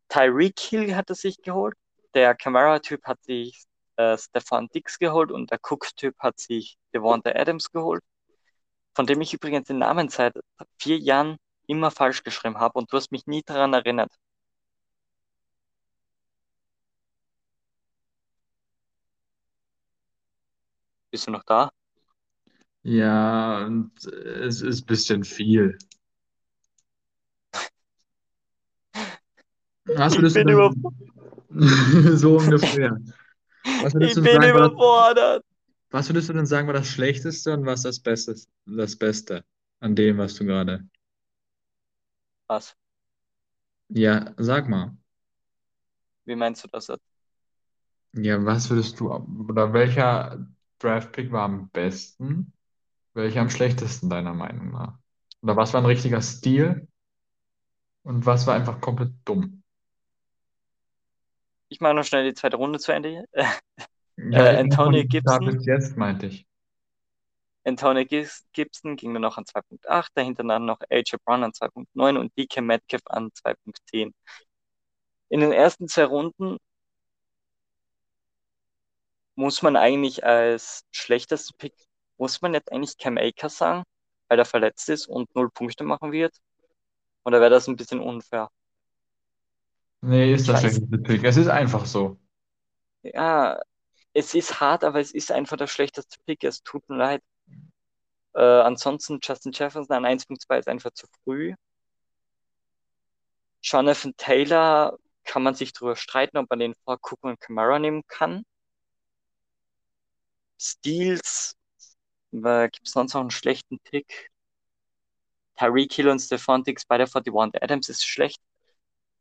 Tyreek Hill hat er sich geholt. Der Camara-Typ hat sich äh, Stefan Dix geholt und der Cook-Typ hat sich Devonta Adams geholt. Von dem ich übrigens den Namen seit vier Jahren immer falsch geschrieben habe und du hast mich nie daran erinnert. Bist du noch da? Ja, und es ist ein bisschen viel. Was Ich würdest du bin denn, so ungefähr. Was würdest Ich bin sagen, überfordert. was würdest du denn sagen, war das Schlechteste und was das Beste, das Beste an dem, was du gerade. Was? Ja, sag mal. Wie meinst du das jetzt? Ja, was würdest du, oder welcher Draft-Pick war am besten? Welcher am schlechtesten deiner Meinung nach? Oder was war ein richtiger Stil? Und was war einfach komplett dumm? Ich mache noch schnell die zweite Runde zu Ende. Ja, Äh, meine, von Antonio Gibson. bis jetzt, meinte ich. Antonio Gibson ging dann noch an 2.8, dahinter dann noch AJ Brown an 2.9 und DK Metcalf an 2.10. In den ersten zwei Runden muss man eigentlich als schlechtester Pick, muss man jetzt eigentlich Cam Akers sagen, weil er verletzt ist und null Punkte machen wird? Oder wäre das ein bisschen unfair? Nee, ist Ich das schlechteste Pick. Es ist einfach so. Ja, es ist hart, aber es ist einfach der schlechteste Pick. Es tut mir leid. Äh, ansonsten Justin Jefferson an 1.2 ist einfach zu früh. Jonathan Taylor kann man sich drüber streiten, ob man den vor Cook und Kamara nehmen kann. Steals, äh, gibt es sonst noch einen schlechten Pick? Tyreek Hill und Stephon Diggs bei der 41 Adams ist schlecht.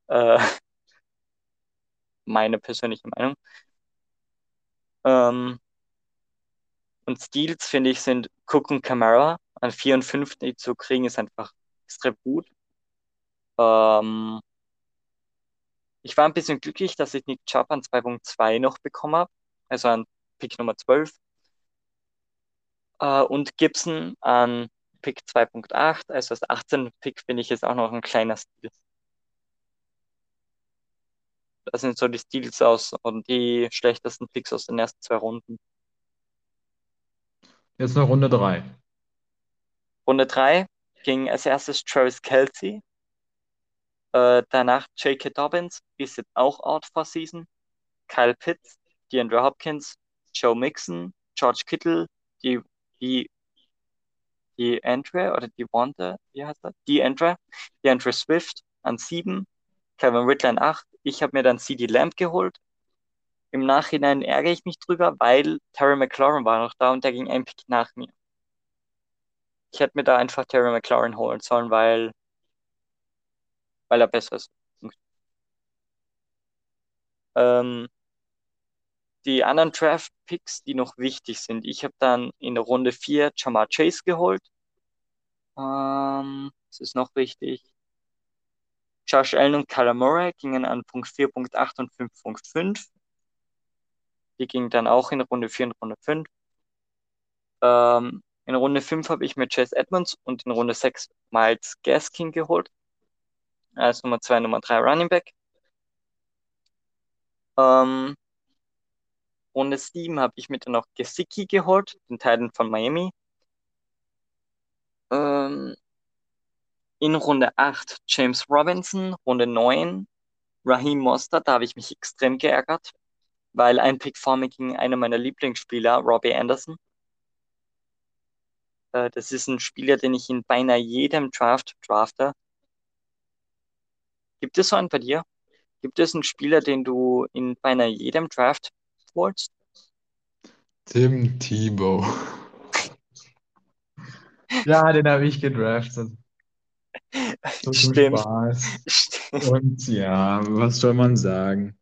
Äh, meine persönliche Meinung. Ähm, und Steals, finde ich, sind Cook und Kamara an 4 und 5 die zu kriegen, ist einfach extrem gut. Ähm, ich war ein bisschen glücklich, dass ich Nick Chubb an 2.2 noch bekommen habe, also an Pick Nummer 12. Äh, und Gibson an Pick 2.8, also als 18. Pick finde ich ist auch noch ein kleiner Stil. Das sind so die Stils aus und die schlechtesten Picks aus den ersten zwei Runden. Jetzt noch Runde 3. Runde 3 ging als erstes Travis Kelce, äh, danach J.K. Dobbins, ist jetzt auch out for season, Kyle Pitts, DeAndre Hopkins, Joe Mixon, George Kittle, die, die, die Andre oder die Wanda, wie heißt das? Die Andre, die Andre Swift an 7, Kevin Ridley an 8. Ich habe mir dann CD Lamb geholt. Im Nachhinein ärgere ich mich drüber, weil Terry McLaurin war noch da und der ging ein Pick nach mir. Ich hätte mir da einfach Terry McLaurin holen sollen, weil, weil er besser ist. Ähm, die anderen Draft-Picks, die noch wichtig sind. Ich habe dann in der Runde 4 Jamar Chase geholt. Ähm, das ist noch wichtig. Josh Allen und Kyler Murray gingen an Punkt 4, Punkt 8 und 5.5. Die gingen dann auch in Runde 4 und Runde 5. Ähm, in Runde 5 habe ich mir Chase Edmonds und in Runde 6 Miles Gaskin geholt. Als Nummer 2, Nummer 3 Running Back. Ähm, Runde 7 habe ich mir dann noch Gesicki geholt, den Teilen von Miami. Ähm, in Runde 8 James Robinson, Runde 9 Raheem Mostert, da habe ich mich extrem geärgert, weil ein Pick vor mir ging einer meiner Lieblingsspieler, Robbie Anderson. Äh, das ist ein Spieler, den ich in beinahe jedem Draft drafte. Gibt es so einen bei dir? Gibt es einen Spieler, den du in beinahe jedem Draft holst? Tim Tebow. Ja, den habe ich gedraftet. So Stimmt. Spaß. Stimmt. Und ja, was soll man sagen?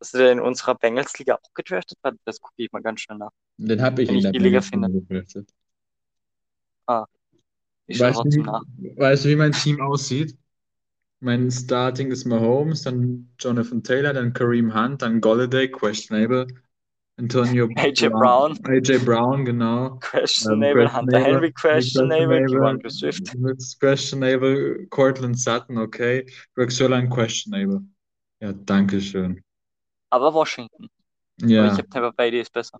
Hast du den in unserer Bengals-Liga auch gedraftet? Das gucke ich mal ganz schnell nach. Den habe ich Wenn in ich der Liga finde. gedraftet. Ich schaue Weißt du, wie, nach. weißt du, wie mein Team aussieht? Mein Starting ist Mahomes, dann Jonathan Taylor, dann Kareem Hunt, dann Golladay, questionable, Antonio AJ Brown, AJ Brown, genau. Ähm, questionable, Hunter Henry, questionable, DeAndre Swift. Swift, questionable, Cortland Sutton, okay. Greg Sörlein, questionable. Ja, danke schön. Aber Washington. Aber ich Ja, habe Tampa Bay, die ist besser.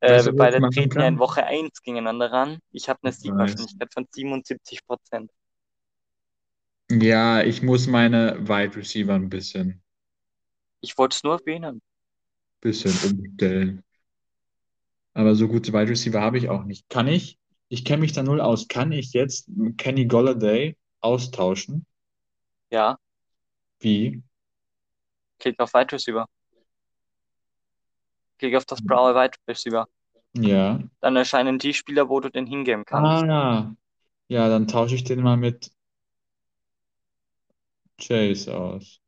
Äh, wir beide treten ja in? Woche 1 gegeneinander ran. Ich habe eine. Siegwahrscheinlichkeit von 77 Prozent. Ja, ich muss meine Wide Receiver ein bisschen, Ich wollte es nur erwähnen. bisschen umstellen. Aber so gute Wide Receiver habe ich auch nicht. Kann ich? Ich kenne mich da null aus. Kann ich jetzt Kenny Golladay austauschen? Ja, Wie? klick auf Wide Receiver. Klick auf das blaue Wide Receiver. Ja. Dann erscheinen die Spieler, wo du den hingeben kannst. Ah, ja, dann tausche ich den mal mit Chase aus.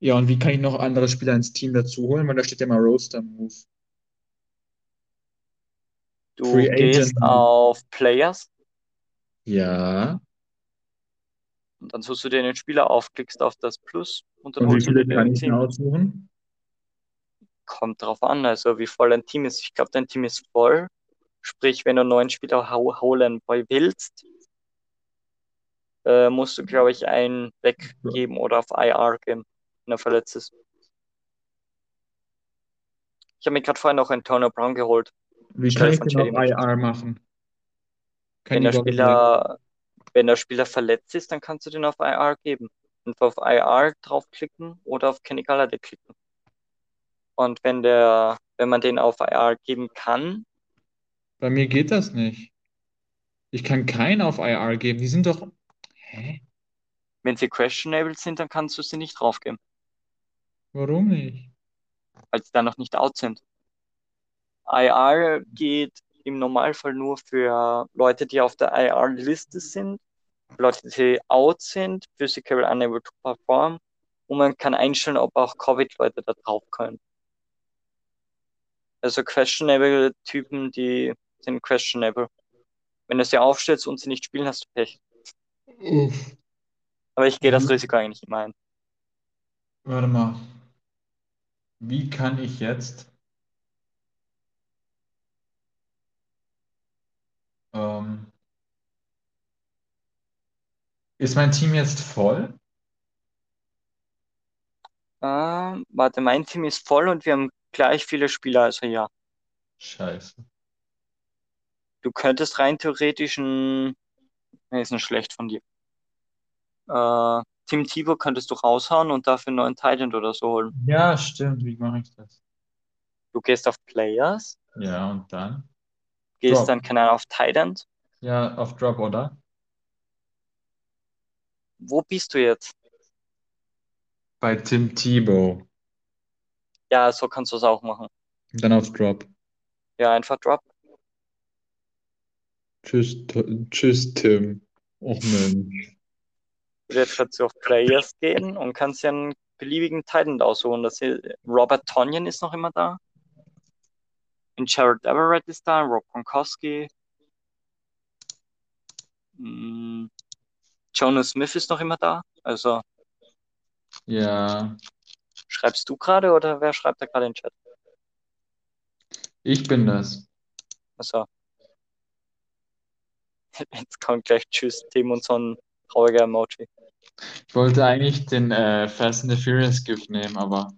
Ja, und wie kann ich noch andere Spieler ins Team dazu holen? Weil da steht ja mal Roster Move. Du Free gehst Agent. auf Players Ja. und dann suchst du dir den Spieler auf, klickst auf das Plus und dann Und wie holst du viele dir kann den ich mir Team. aussuchen? Kommt drauf an, also wie voll dein Team ist. Ich glaube, dein Team ist voll. Sprich, wenn du einen neuen Spieler hau- holen willst, äh, musst du, glaube ich, einen weggeben oder auf IR geben, wenn er verletzt ist. Ich habe mir gerade vorhin noch Antonio Brown geholt. Wie kann ich den auf. IR machen? Wenn Kenny der. Spieler, wenn der Spieler verletzt ist, dann kannst du den auf IR geben. Einfach auf IR draufklicken oder auf Kenny Galladay klicken. Und wenn der, wenn man den auf IR geben kann, Bei mir geht das nicht. Ich kann keinen auf IR geben. Die sind doch. Hä? wenn sie questionable sind, dann kannst du sie nicht draufgeben, Warum nicht? weil sie dann noch nicht out sind. IR geht im Normalfall nur für Leute, die auf der IR-Liste sind, Leute, die out sind, physical unable to perform, und man kann einstellen, ob auch Covid-Leute da drauf können. Also questionable Typen, die sind questionable. Wenn du sie aufstellst und sie nicht spielen, hast du Pech. Aber ich gehe das. Risiko eigentlich immer ein. Warte mal. Wie kann ich jetzt ähm, ist mein Team jetzt voll? Ähm, warte, mein Team ist voll und wir haben gleich viele Spieler, also ja. Scheiße. Du könntest rein theoretisch ein, nee, ist nicht schlecht von dir. Äh, Tim Tebow könntest du raushauen und dafür einen neuen Titan oder so holen. Ja, stimmt. Wie mache ich das? Du gehst auf Players, Ja, und dann? gehst Drop. dann, keine Ahnung, auf Titan. Ja, auf Drop, oder? Wo bist du jetzt? Bei Tim Tebow. Ja, so kannst du es auch machen. Dann auf Drop. Ja, einfach Drop. Tschüss, tschüss, Tim. Och Mensch. Jetzt kannst du auf Players gehen und kannst ja einen beliebigen Titan aussuchen. Das hier, Robert Tonyan ist noch immer da. Und Jared Everett ist da, Rob Gronkowski. Hm, Jonas Smith ist noch immer da. Also Ja, schreibst du gerade oder wer schreibt da gerade in den Chat? ich bin das. Also jetzt kommt gleich Tschüss, Tim und so ein trauriger Emoji. Ich wollte eigentlich den äh, Fast and the Furious Gift nehmen, aber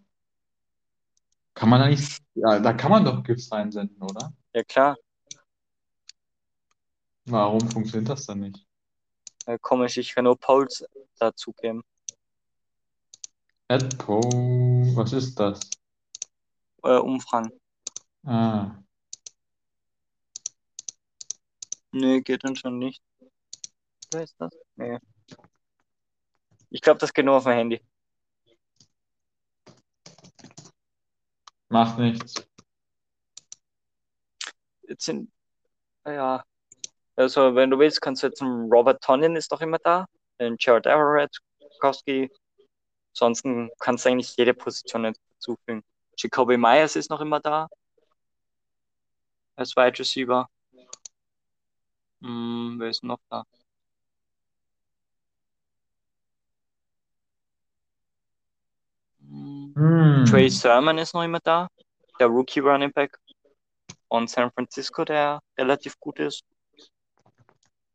kann man da nicht, ja, da kann man doch Gifts reinsenden, oder? Ja klar, Warum funktioniert das dann nicht? äh, komisch, ich kann nur Polls dazugeben. Adpo, was ist das? Äh, Umfragen. Ah, Nee, geht dann schon nicht. Wer ist das? Nee. Ich glaube, das geht nur auf mein Handy. macht nichts. Jetzt sind, ja, also wenn du willst, kannst du jetzt einen Robert Tonyan ist doch immer da, den Jared Everett, Kowski. Ansonsten kannst du eigentlich jede Position hinzufügen. Jacoby Myers ist noch immer da. Als Wide Receiver. Hm, wer ist noch da? Hm. Trey Sermon ist noch immer da. Der Rookie Running Back von San Francisco, der relativ gut ist.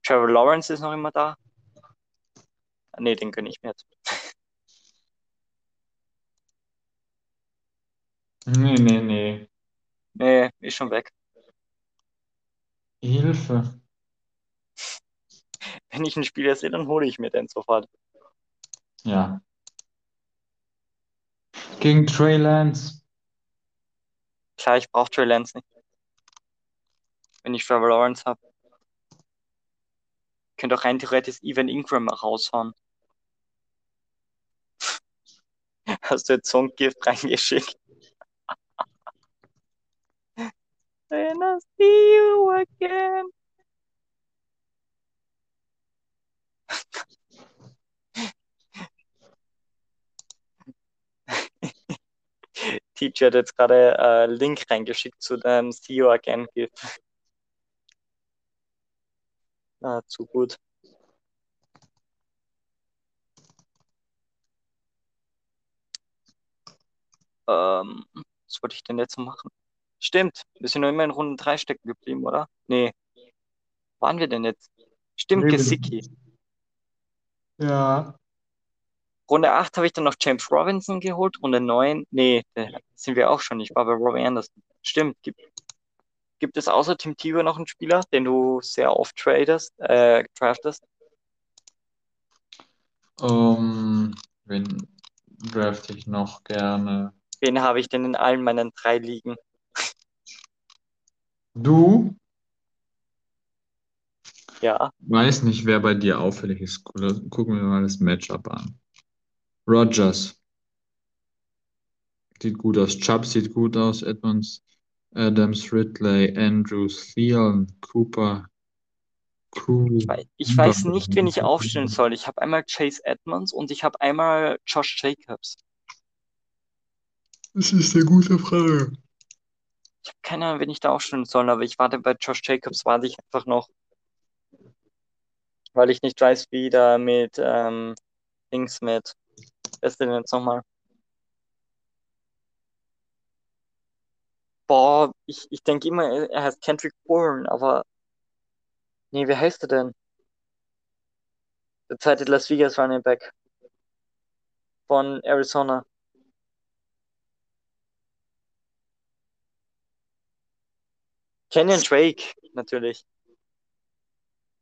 Trevor Lawrence ist noch immer da. Nee, den gönne ich mir jetzt. Nee, nee, nee. Nee, ist schon weg. Hilfe. Wenn ich einen Spieler sehe, dann hole ich mir den sofort. Ja. Gegen Trey Lance. Klar, ich brauche Trey Lance nicht. Wenn ich Trevor Lawrence habe. Könnte auch rein theoretisch Evan Ingram raushauen. Hast du jetzt so ein Gift reingeschickt? When I see you again. Teacher hat jetzt gerade äh, Link reingeschickt zu See You Again Gift. Ah, zu gut. Ähm, was wollte ich denn jetzt machen? Stimmt, wir sind noch immer in Runde 3 stecken geblieben, oder? Nee. Waren wir denn jetzt? Stimmt, Nee, Gesicki. Ja. Runde 8 habe ich dann noch James Robinson geholt. Runde 9, nee, sind wir auch schon. Ich war bei Robbie Anderson. Stimmt. Gibt, gibt es außer Tim Tebow noch einen Spieler, den du sehr oft tradest, äh, draftest? Um, wen draft ich noch gerne? Wen habe ich denn in allen meinen drei Ligen? Du? Ja, Weiß nicht, wer bei dir auffällig ist. Gu- Gucken wir mal das Matchup an. Rogers. Sieht gut aus. Chubb sieht gut aus. Edmonds, Adams, Ridley, Andrews, Thielen, Cooper. Cool. ich weiß, ich weiß nicht, wen ich aufstellen soll. Ich habe einmal Chase Edmonds und ich habe einmal Josh Jacobs. Das ist eine gute Frage. Ich habe keine Ahnung, wen ich da aufstellen soll, aber ich warte bei Josh Jacobs, warte ich einfach noch. Weil ich nicht weiß, wie da mit ähm, Dings mit. Wer ist denn jetzt nochmal? Boah, ich, ich denke immer, er heißt Kendrick Bourne, aber. Nee, wie heißt er denn? Der zweite Las Vegas Running Back von Arizona. Kenyon Drake, natürlich.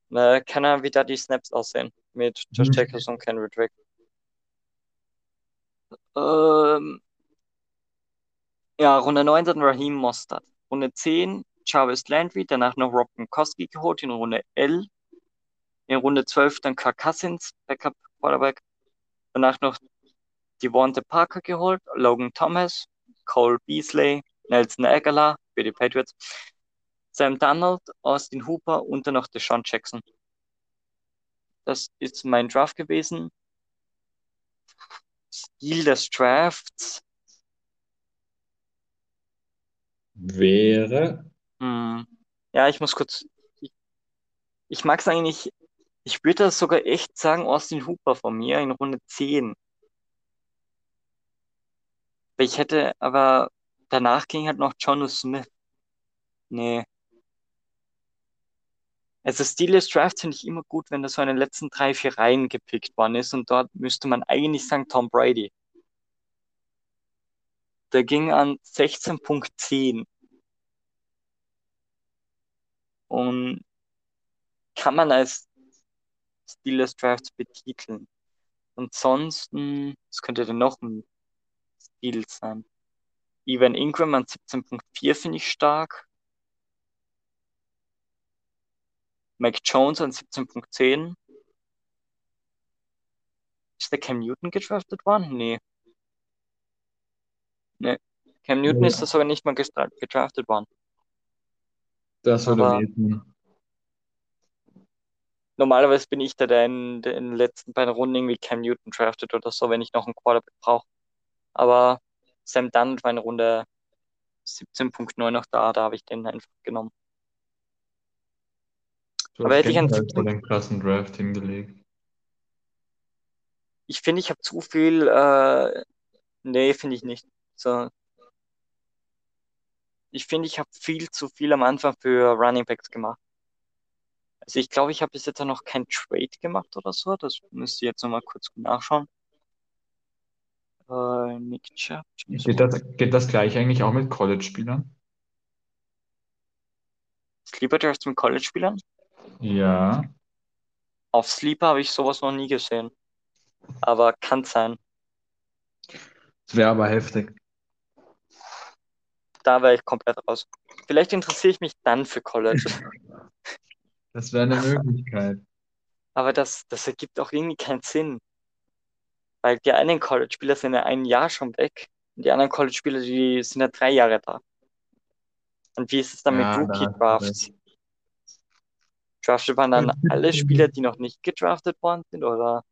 Na, keine Ahnung, wie da die Snaps aussehen mit Josh Mhm. Jacobs und Kenyon Drake. Ähm, ja, Runde 9 dann Raheem Mostert. Runde 10 Jarvis Landry, danach noch Rob Gronkowski geholt in Runde 11. In Runde 12 dann Kirk Cousins, Backup Quarterback. Danach noch Devonta Parker geholt, Logan Thomas, Cole Beasley, Nelson Aguilar für die Patriots, Sam Donald, Austin Hooper und dann noch Deshaun Jackson. Das ist mein Draft gewesen. Stil des Drafts. Wäre. Hm. Ja, ich muss kurz. Ich, ich mag es eigentlich. Ich würde das sogar echt sagen, Austin Hooper von mir in Runde 10. Ich hätte, aber danach ging halt noch John Smith. Nee. Also Stil des Drafts finde ich immer gut, wenn das so in den letzten drei, vier Reihen gepickt worden ist und dort müsste man eigentlich sagen Tom Brady. Der ging an 16.10 und kann man als Stil des Drafts betiteln. Ansonsten, was könnte denn noch ein Stil sein? Evan Ingram an 17.4 finde ich stark. Mike Jones an 17.10. Ist der Cam Newton gedraftet worden? Nee. Nee. Cam Newton Ja. ist da sogar nicht mal gedraftet worden. Das würde Aber- wehtun. Normalerweise bin ich da, der in, der in den letzten beiden Runden irgendwie Cam Newton draftet oder so, wenn ich noch einen Quarterback brauche. Aber Sam Dunn war in Runde 17.9 noch da, da habe ich den einfach genommen. Du Aber hätte ich einen siebten- voll den krassen Draft hingelegt. Ich finde, ich habe zu viel, äh, nee, finde ich nicht. So. Ich finde, ich habe viel zu viel am Anfang für Running Backs gemacht. Also ich glaube, ich habe bis jetzt noch kein Trade gemacht oder so. Das müsst ihr jetzt nochmal kurz nachschauen. Äh, Nick Chubb. Geht das, geht das gleich eigentlich auch mit College-Spielern? Sleeper Drafts mit College-Spielern? Ja. Auf Sleeper habe ich sowas noch nie gesehen. Aber kann sein. Das wäre aber heftig. Da wäre ich komplett raus. Vielleicht interessiere ich mich dann für College. Das wäre eine Möglichkeit. Aber das, das ergibt auch irgendwie keinen Sinn. Weil die einen College-Spieler sind ja ein Jahr schon weg und die anderen College-Spieler, die sind ja drei Jahre da. Und wie ist es dann Ja, mit Rookie-Drafts? Draftet man dann alle Spieler, die noch nicht gedraftet worden sind? Oder?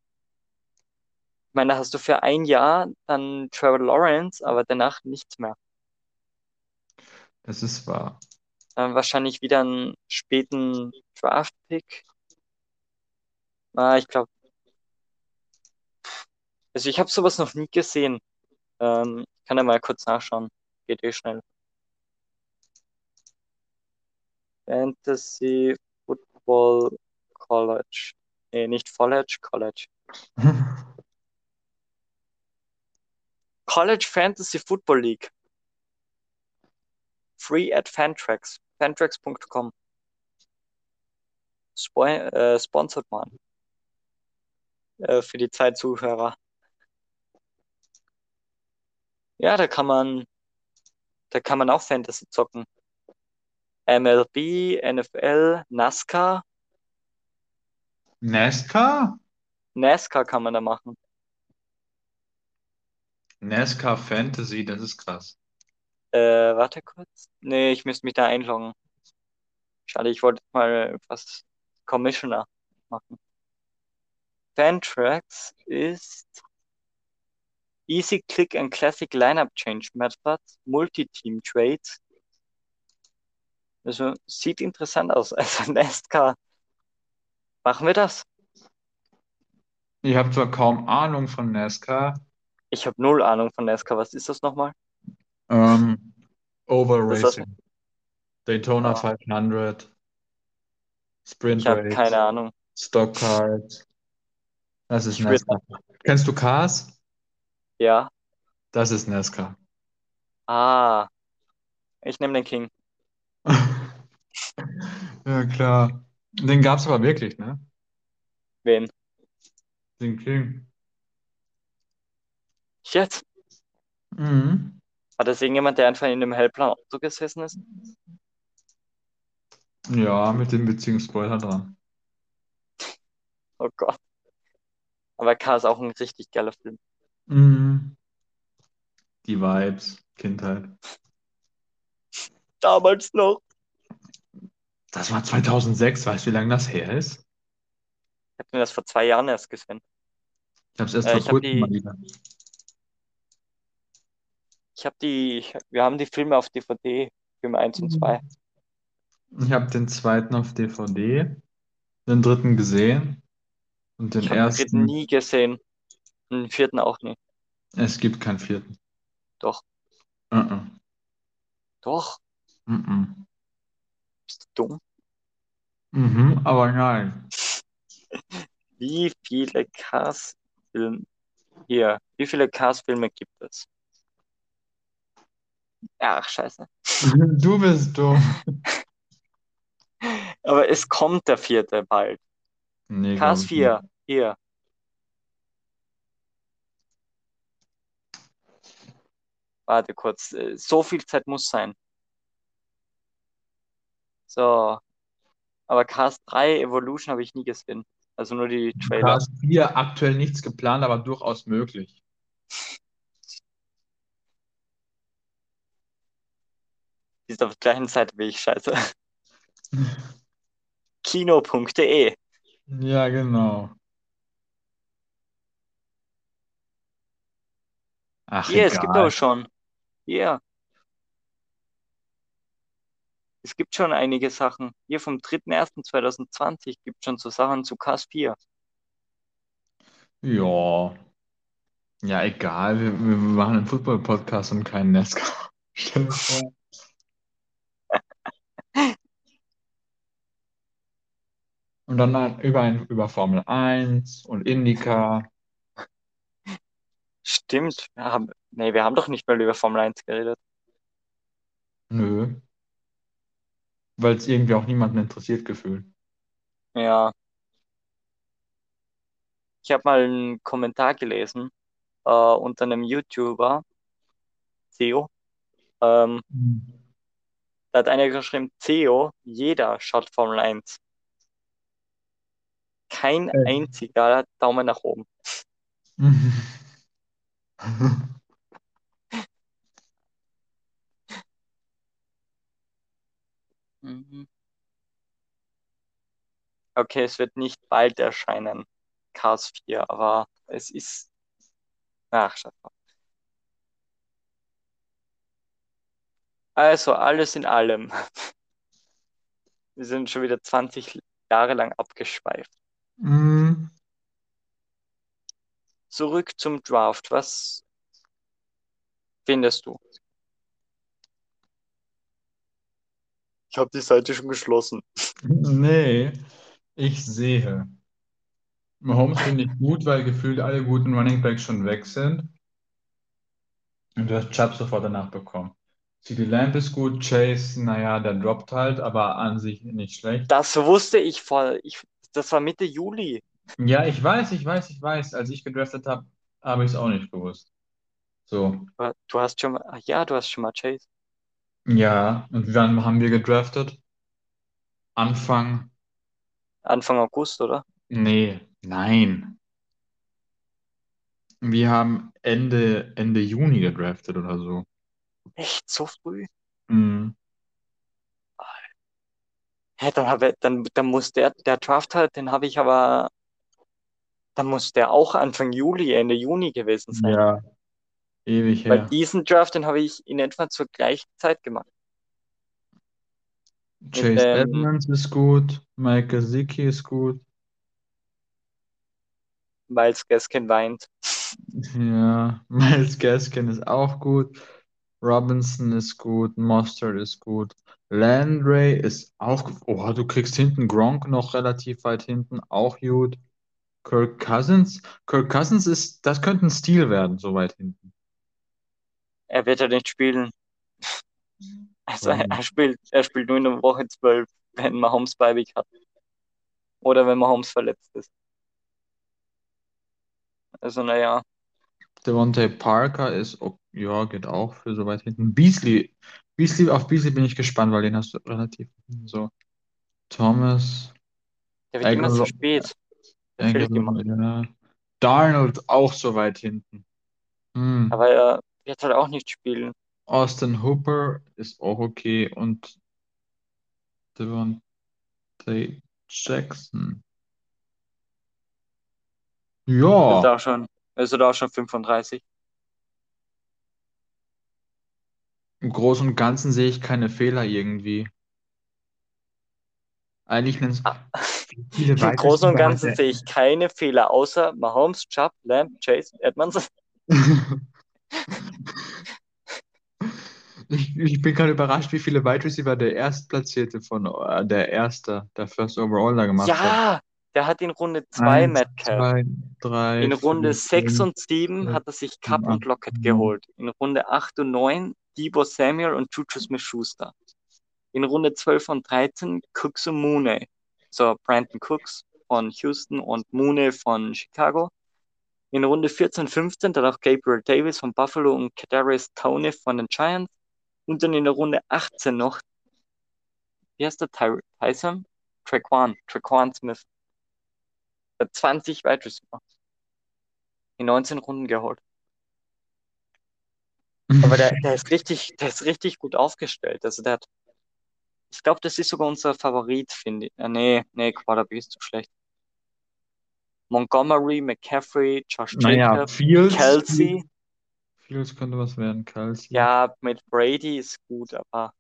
Ich meine, da hast du für ein Jahr dann Trevor Lawrence, aber danach nichts mehr. Das ist wahr. Dann wahrscheinlich wieder einen späten Draft-Pick. Ah, ich glaube. Also ich habe sowas noch nie gesehen. Ähm, ich kann ja mal kurz nachschauen. Geht eh schnell. Fantasy Football College. Nee, nicht College, College. College Fantasy Football League. Free at Fantrax. Fantrax.com. Spo äh, sponsored man. Äh, für die Zeitzuhörer. Ja, da kann man, da kann man auch Fantasy zocken. MLB, NFL, NASCAR, NASCAR? NASCAR kann man da machen. NASCAR Fantasy, das ist krass. Äh, warte kurz. Nee, ich müsste mich da einloggen. Schade, ich wollte mal was Commissioner machen. Fantrax ist Easy Click and Classic Lineup Change Methods, Multi-Team Trades. Also sieht interessant aus. Also NASCAR. Machen wir das? Ich habe zwar kaum Ahnung von NASCAR. Ich habe null Ahnung von NASCAR. Was ist das nochmal? Ähm, Oval Das ist- Racing. Daytona Ah. 500. Sprint Ich habe Race. keine Ahnung. Stock Cars. Das ist Ich NASCAR. Kennst du Cars? Ja. Das ist NASCAR. Ah. Ich nehme den King. Ja, klar. Den gab es aber wirklich, ne? Wen? Den King. Jetzt? Mhm. Hat das irgendjemand, der einfach in einem hellblauen Auto gesessen ist? Ja, mit dem Beziehungsspoiler dran. Oh Gott. Aber K ist auch ein richtig geiler Film. Mhm. Die Vibes, Kindheit. Damals noch. Das war 2006, weißt du, wie lange das her ist? Ich habe mir das vor zwei Jahren erst gesehen. Ich habe es erst Äh, vor kurzem die- mal wieder. Ich habe die, ich, wir haben die Filme auf DVD, Film 1 und 2. Ich habe den zweiten auf DVD, den dritten gesehen und den Ich habe den dritten ersten. nie gesehen. Und den vierten auch nie. Es gibt keinen vierten. Doch, Uh-uh. doch. Uh-uh. Bist du dumm? Mhm, aber nein. Wie viele Cars-Filme hier, wie viele Cars-Filme gibt es? Ach, scheiße. Du bist dumm. Aber es kommt der vierte bald. Nee, Cars glaub ich nicht. 4, hier. Warte kurz, äh, so viel Zeit muss sein. So, aber Cars 3 Evolution habe ich nie gesehen. Also nur die Trailer. Cars 4 aktuell nichts geplant, aber durchaus möglich. Die ist auf der gleichen Seite wie ich, scheiße. Kino.de. Ja, genau. Ach, Hier, es gibt aber schon. Hier. Es gibt schon einige Sachen. Hier vom 3.1.2020 gibt es schon so Sachen zu Cars 4. Ja. Ja, egal. Wir, wir machen einen Football-Podcast und keinen NASCAR. Stell dir vor. Und dann über, ein, über Formel 1 und IndyCar. Stimmt. Wir haben, nee, wir haben doch nicht mal über Formel 1 geredet. Nö. Weil es irgendwie auch niemanden interessiert gefühlt. Ja. Ich habe mal einen Kommentar gelesen äh, unter einem YouTuber, Theo. Ähm, da hat einer geschrieben, Theo, jeder schaut Formel 1. Kein Äh. einziger Daumen nach oben. Mhm. Okay, es wird nicht bald erscheinen, Cars 4, aber es ist. Ach, schau mal. Also, alles in allem. Wir sind schon wieder 20 Jahre lang abgeschweift. Mm, Zurück zum Draft. Was findest du? Ich habe die Seite schon geschlossen. Nee, ich sehe. Mahomes finde ich gut, weil gefühlt alle guten Running Backs schon weg sind. Und du hast Chubb sofort danach bekommen. CeeDee Lamb ist gut, Chase, naja, der droppt halt, aber an sich nicht schlecht. Das wusste ich voll. Ich, das war Mitte Juli. Ja, ich weiß, ich weiß, ich weiß. Als ich gedraftet habe, habe ich es auch nicht gewusst. So, Du hast schon mal, ach ja, du hast schon mal Chase. Ja. Und wann haben wir gedraftet? Anfang? Anfang August, oder? Nee, nein. Wir haben Ende, Ende Juni gedraftet oder so. Echt so früh? Mhm. Hä, dann habe, dann, dann muss der, der Draft halt, den habe ich aber, dann muss der auch Anfang Juli, Ende Juni gewesen sein. Ja, ewig Weil her. diesen Draft, den habe ich in etwa zur gleichen Zeit gemacht. Chase ähm, Edmonds ist gut, Mike Gesicki ist gut. Miles Gaskin weint. Ja, Miles Gaskin ist auch gut. Robinson ist gut, Mostert ist gut. Landry ist auch gut. Oh, du kriegst hinten Gronk noch relativ weit hinten, auch gut. Kirk Cousins. Kirk Cousins ist, das könnte ein Stil werden, so weit hinten. Er wird ja nicht spielen. Also Warum? er spielt, er spielt nur in der Woche 12, wenn Mahomes Beiweg hat. Oder wenn Mahomes verletzt ist. Also naja, Devontae Parker ist, ok- ja, geht auch für so weit hinten. Beasley, Beasley, auf Beasley bin ich gespannt, weil den hast du relativ so. Thomas, der wird immer zu Aguilar- spät. Darnold auch so weit hinten. Hm. Aber er wird halt auch nicht spielen. Austin Hooper ist auch okay und Devontae Jackson. Ist Ja, auch schon, ist auch schon 35. Im Großen und Ganzen sehe ich keine Fehler irgendwie. Eigentlich nennt Ah. viele Im Großen und Ganzen sehe ich keine Fehler, außer Mahomes, Chubb, Lamb, Chase, Edmonds. Ich, ich bin gerade überrascht, wie viele Wide Receiver der Erstplatzierte von äh, der Erste, der First Overall da gemacht hat. Ja, der hat in Runde 2 Eins, Metcalf. zwei, drei, In Runde vier, 6 fünf, und 7 sechs, hat er sich Cup und Lockett geholt. In Runde 8 und 9 Debo Samuel und Juju Smith-Schuster. In Runde 12 und 13 Cooks und Mooney. So, Brandon Cooks von Houston und Mooney von Chicago. In Runde 14 und 15 dann auch Gabriel Davis von Buffalo und Kadarius Toney von den Giants. Und dann in der Runde 18 noch, wie heißt der? Ty Tyson? Traquan, Traquan Smith. Der 20 Wide Receiver. In 19 Runden geholt. Aber der, der ist richtig, der ist richtig gut aufgestellt. Also der hat, ich glaube, das ist sogar unser Favorit, finde ich. Äh, nee, nee, Quarterback ist zu schlecht. Montgomery, McCaffrey, Josh Naja, Jacob, Fields, Kelsey. Fields könnte was werden, Kelsey. Ja, mit Brady ist gut, aber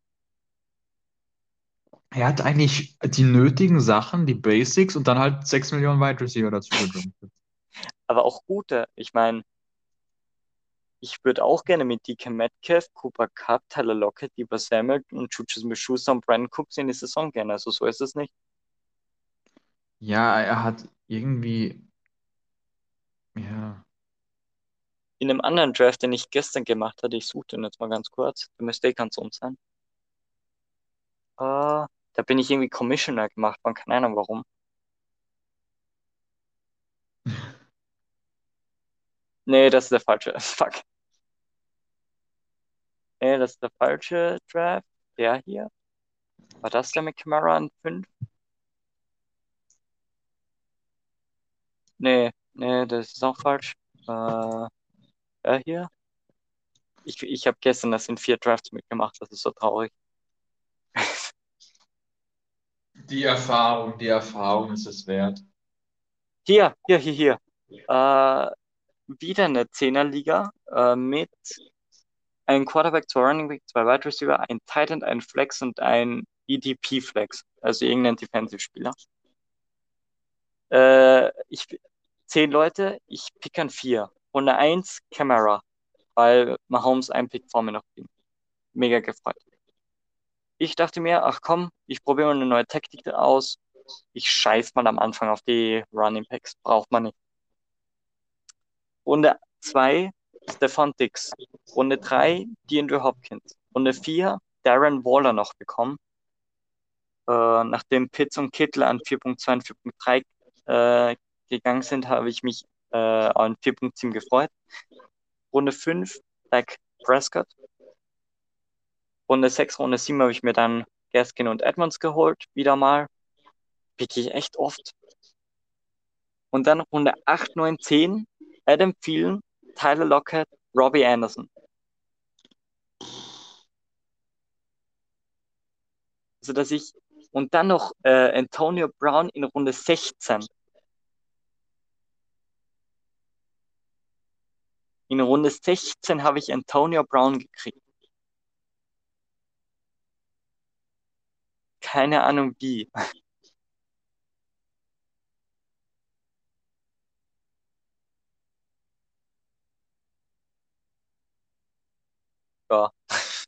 Er hat eigentlich die nötigen Sachen, die Basics und dann halt 6 Millionen Wide Receiver dazu aber auch gute. Ich meine, ich würde auch gerne mit DK Metcalf, Cooper Cup, Tyler Lockett, Debo Samuel und Juju Smith-Schuster und Brandon Cooks in die Saison gerne. Also so ist es nicht. Ja, er hat irgendwie, ja, In einem anderen Draft, den ich gestern gemacht hatte, ich suche den jetzt mal ganz kurz, der müsste eh ganz um sein. Äh, da bin ich irgendwie Commissioner gemacht worden, keine Ahnung warum. Nee, das ist der falsche. Fuck. Nee, das ist der falsche Draft. Der hier. War das der mit Camara an 5? Nee, nee, das ist auch falsch. Äh, der hier. Ich, ich habe gestern das in vier Drafts mitgemacht, das ist so traurig. die Erfahrung, die Erfahrung ist es wert. Hier, hier, hier, hier. Äh, wieder eine Zehnerliga äh, mit einem Quarterback, zwei Running Back, zwei Wide Receiver, ein Tight End, ein Flex und ein EDP Flex, also irgendein Defensive-Spieler. Äh, ich, zehn Leute, ich pick an vier. Runde eins, Camara, weil Mahomes einen Pick vor mir noch ging. Mega gefreut. Ich dachte mir, ach komm, ich probiere mal eine neue Taktik aus. Ich scheiß mal am Anfang auf die Running Backs, braucht man nicht. Runde 2, Stefan Dix. Runde 3, DeAndre Hopkins. Runde 4, Darren Waller noch bekommen. Äh, nachdem Pitts und Kittel an 4.2 und 4.3 äh, gegangen sind, habe ich mich äh, an 4.7 gefreut. Runde 5, Dak Prescott. Runde 6, Runde 7 habe ich mir dann Gaskin und Edmonds geholt, wieder mal. Pick ich echt oft. Und dann Runde 8, 9, 10, Adam Thielen, Tyler Lockett, Robbie Anderson. Also dass ich und dann noch äh, Antonio Brown in Runde 16. In Runde 16 habe ich Antonio Brown gekriegt. Keine Ahnung wie. Ja.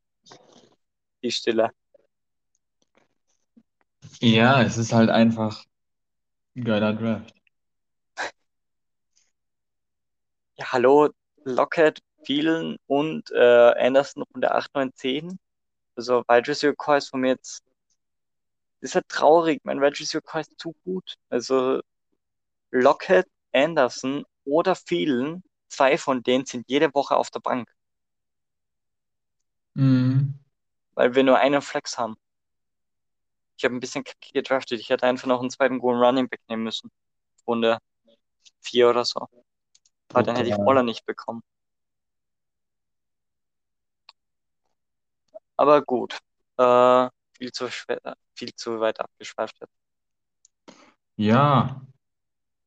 Die Stille. Ja, es ist halt einfach ein geiler Draft. Ja, hallo, Lockett, Thielen und äh, Anderson Runde 8, 9, 10. Also Wide Receiver Core ist von mir jetzt ist halt traurig. Mein Wide Receiver Core ist zu gut. Also Lockett, Anderson oder Thielen, zwei von denen sind jede Woche auf der Bank, Mhm. weil wir nur einen Flex haben. Ich habe ein bisschen gedraftet. Ich hätte einfach noch einen zweiten guten Running Back nehmen müssen. Runde 4 oder so. Weil dann hätte ich. Waller nicht bekommen. Aber gut. Äh, viel zu schwer, viel zu weit abgeschweift jetzt. Ja,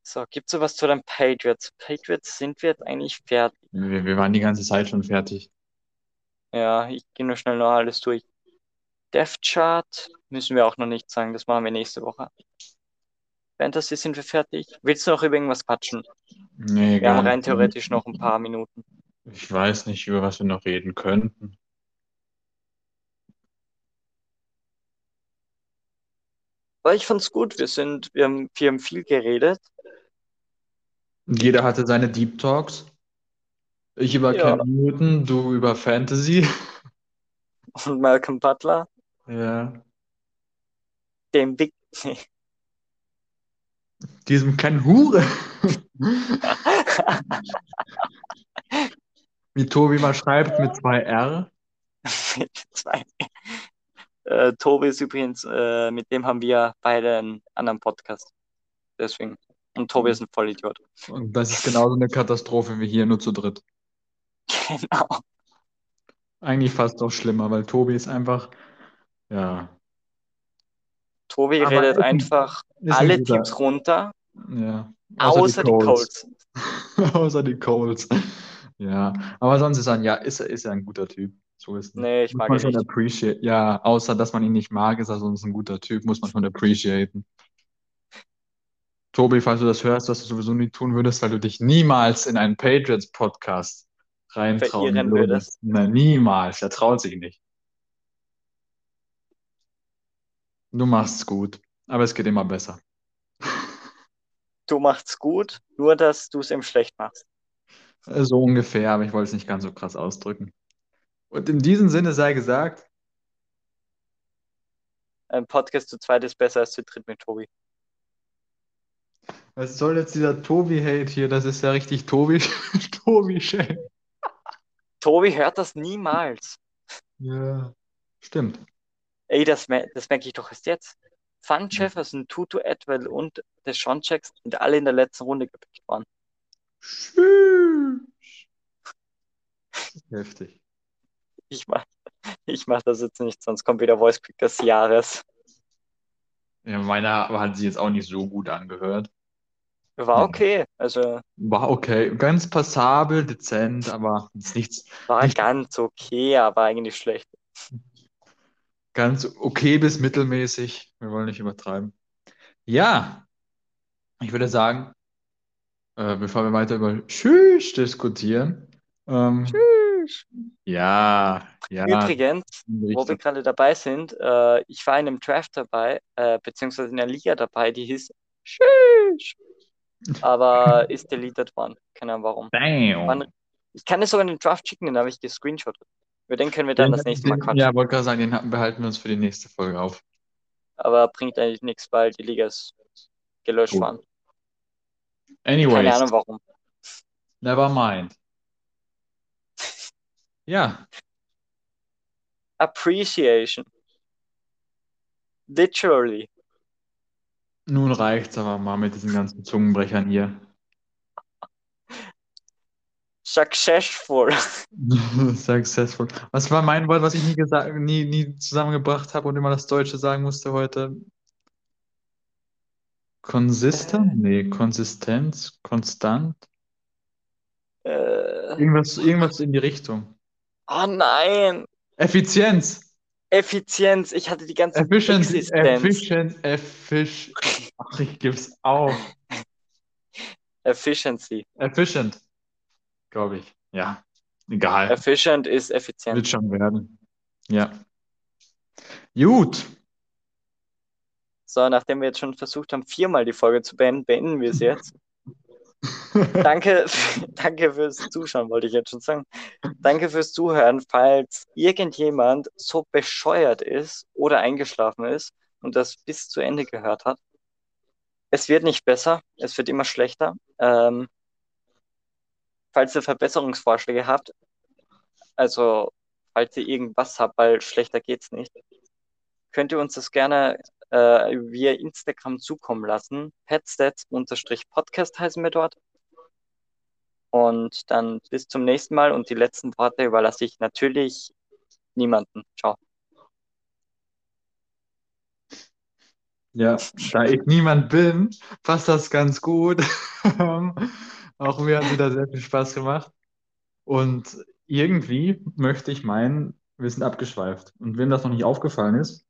So, gibt's sowas zu den Patriots? Patriots sind wir jetzt eigentlich fertig. wir, wir waren die ganze Zeit schon fertig. Ja, ich gehe nur schnell noch alles durch. Death Chart müssen wir auch noch nicht sagen, das machen wir nächste Woche. Fantasy sind wir fertig. Willst du noch über irgendwas quatschen? Nee, Wir haben rein theoretisch noch ein paar Minuten. Ich weiß nicht, über was wir noch reden könnten. Aber ich fand's gut. Wir sind, wir haben, wir haben viel geredet. Jeder hatte seine Deep Talks. Ich über Ja. Cam Newton, du über Fantasy. Und Malcolm Butler, Ja. dem Big. Diesem kleinen Hure. Wie Tobi mal schreibt mit zwei R. zwei. Äh, Tobi ist übrigens, äh, mit dem haben wir beide einen anderen Podcast. Deswegen. Und Tobi ist ein Vollidiot. Und das ist genauso eine Katastrophe wie hier, nur zu dritt. Genau. Eigentlich fast noch schlimmer, weil Tobi ist einfach, ja, Tobi Aber redet einfach alle Teams runter, ja. außer die Colts. Außer die Colts. Ja, aber sonst ist er ein, ja, ist, ist er ein guter Typ. So ist es. Nee, ich Muss mag man ihn schon nicht. appreciate. Ja, außer dass man ihn nicht mag, ist er sonst ein guter Typ, muss man schon appreciaten. Tobi, falls du das hörst, was du sowieso nie tun würdest, weil du dich niemals in einen Patriots-Podcast reintrauen Verirren würdest. Nein, niemals. Er traut sich nicht. Du machst's gut, aber es geht immer besser. Du machst gut, nur dass du es ihm schlecht machst. So ungefähr, aber ich wollte es nicht ganz so krass ausdrücken. Und in diesem Sinne sei gesagt, Ein Podcast zu zweit ist besser als zu dritt mit Tobi. was soll jetzt dieser Tobi-Hate hier? Das ist ja richtig Tobi, Tobi-Shame. Tobi hört das niemals. Ja, stimmt. Ey, das, mer das merke ich doch erst jetzt. Van Jefferson, Tutu Atwell und Deshaun Jackson sind alle in der letzten Runde gepickt worden. Tschüss. Heftig. Ich mach, ich mach das jetzt nicht, sonst kommt wieder Voice Pick des Jahres. Ja, meiner hat sich jetzt auch nicht so gut angehört. War okay, also War okay, ganz passabel, dezent, aber ist nichts war Nicht- ganz okay, aber eigentlich schlecht. ganz okay bis mittelmäßig. Wir wollen nicht übertreiben. Ja, ich würde sagen, äh, bevor wir weiter über Tschüss diskutieren, ähm, ja, ja, Übrigens, wo wir gerade dabei sind, äh, ich war in einem Draft dabei, äh, beziehungsweise in einer Liga dabei, die hieß Sheesh, aber ist deleted worden. Keine Ahnung warum. Damn. Ich kann es sogar in den Draft schicken, den habe ich gescreenshottet. Über den können wir dann das nächste Mal Den- quatschen. Ja, wollte gerade sagen, den ha- behalten wir uns für die nächste Folge auf. Aber bringt eigentlich nichts, weil die Liga ist gelöscht worden. Keine Anyways, Ahnung warum. never mind. Ja, Appreciation. Literally. nun reicht's aber mal mit diesen ganzen Zungenbrechern hier. Successful. Successful. Was war mein Wort, was ich nie gesagt, nie, nie zusammengebracht habe und immer das Deutsche sagen musste heute? Konsistent? Nee, Konsistenz, konstant. Äh, Irgendwas, irgendwas in die Richtung. oh nein. Effizienz. Effizienz. Ich hatte die ganze Efficient, Existenz. efficient, effic. Ach, ich geb's auf. Efficiency. Efficient. Glaube ich. Ja. Egal. Efficient ist effizient. Wird schon werden. Ja. Gut. So, nachdem wir jetzt schon versucht haben, viermal die Folge zu beenden, beenden wir es jetzt. Danke, danke fürs Zuschauen, wollte ich jetzt schon sagen. Danke fürs Zuhören. Falls irgendjemand so bescheuert ist oder eingeschlafen ist und das bis zu Ende gehört hat, es wird nicht besser, es wird immer schlechter. Ähm, falls ihr Verbesserungsvorschläge habt, also falls ihr irgendwas habt, weil schlechter geht's nicht, könnt ihr uns das gerne äh, via Instagram zukommen lassen. Petstats-Podcast heißen wir dort. Und dann bis zum nächsten Mal und die letzten Worte überlasse ich natürlich niemanden. Ciao. Ja, da ich niemand bin, passt das ganz gut. Auch mir hat wieder sehr viel Spaß gemacht. Und irgendwie möchte ich meinen, wir sind abgeschweift. Und wem das noch nicht aufgefallen ist,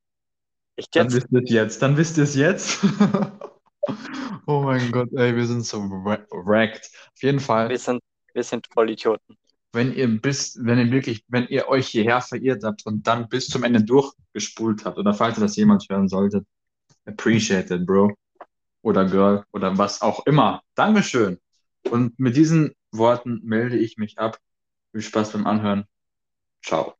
Echt dann jetzt? wisst ihr es jetzt. Dann wisst ihr es jetzt. Oh mein Gott, ey, wir sind so wrecked. Auf jeden Fall, Wir sind, wir sind Vollidioten. wenn ihr bis, wenn ihr wirklich, wenn ihr euch hierher verirrt habt und dann bis zum Ende durchgespult habt, oder falls ihr das jemals hören solltet, appreciate it, Bro. Oder Girl oder was auch immer. Dankeschön. Und mit diesen Worten melde ich mich ab. Viel Spaß beim Anhören. Ciao.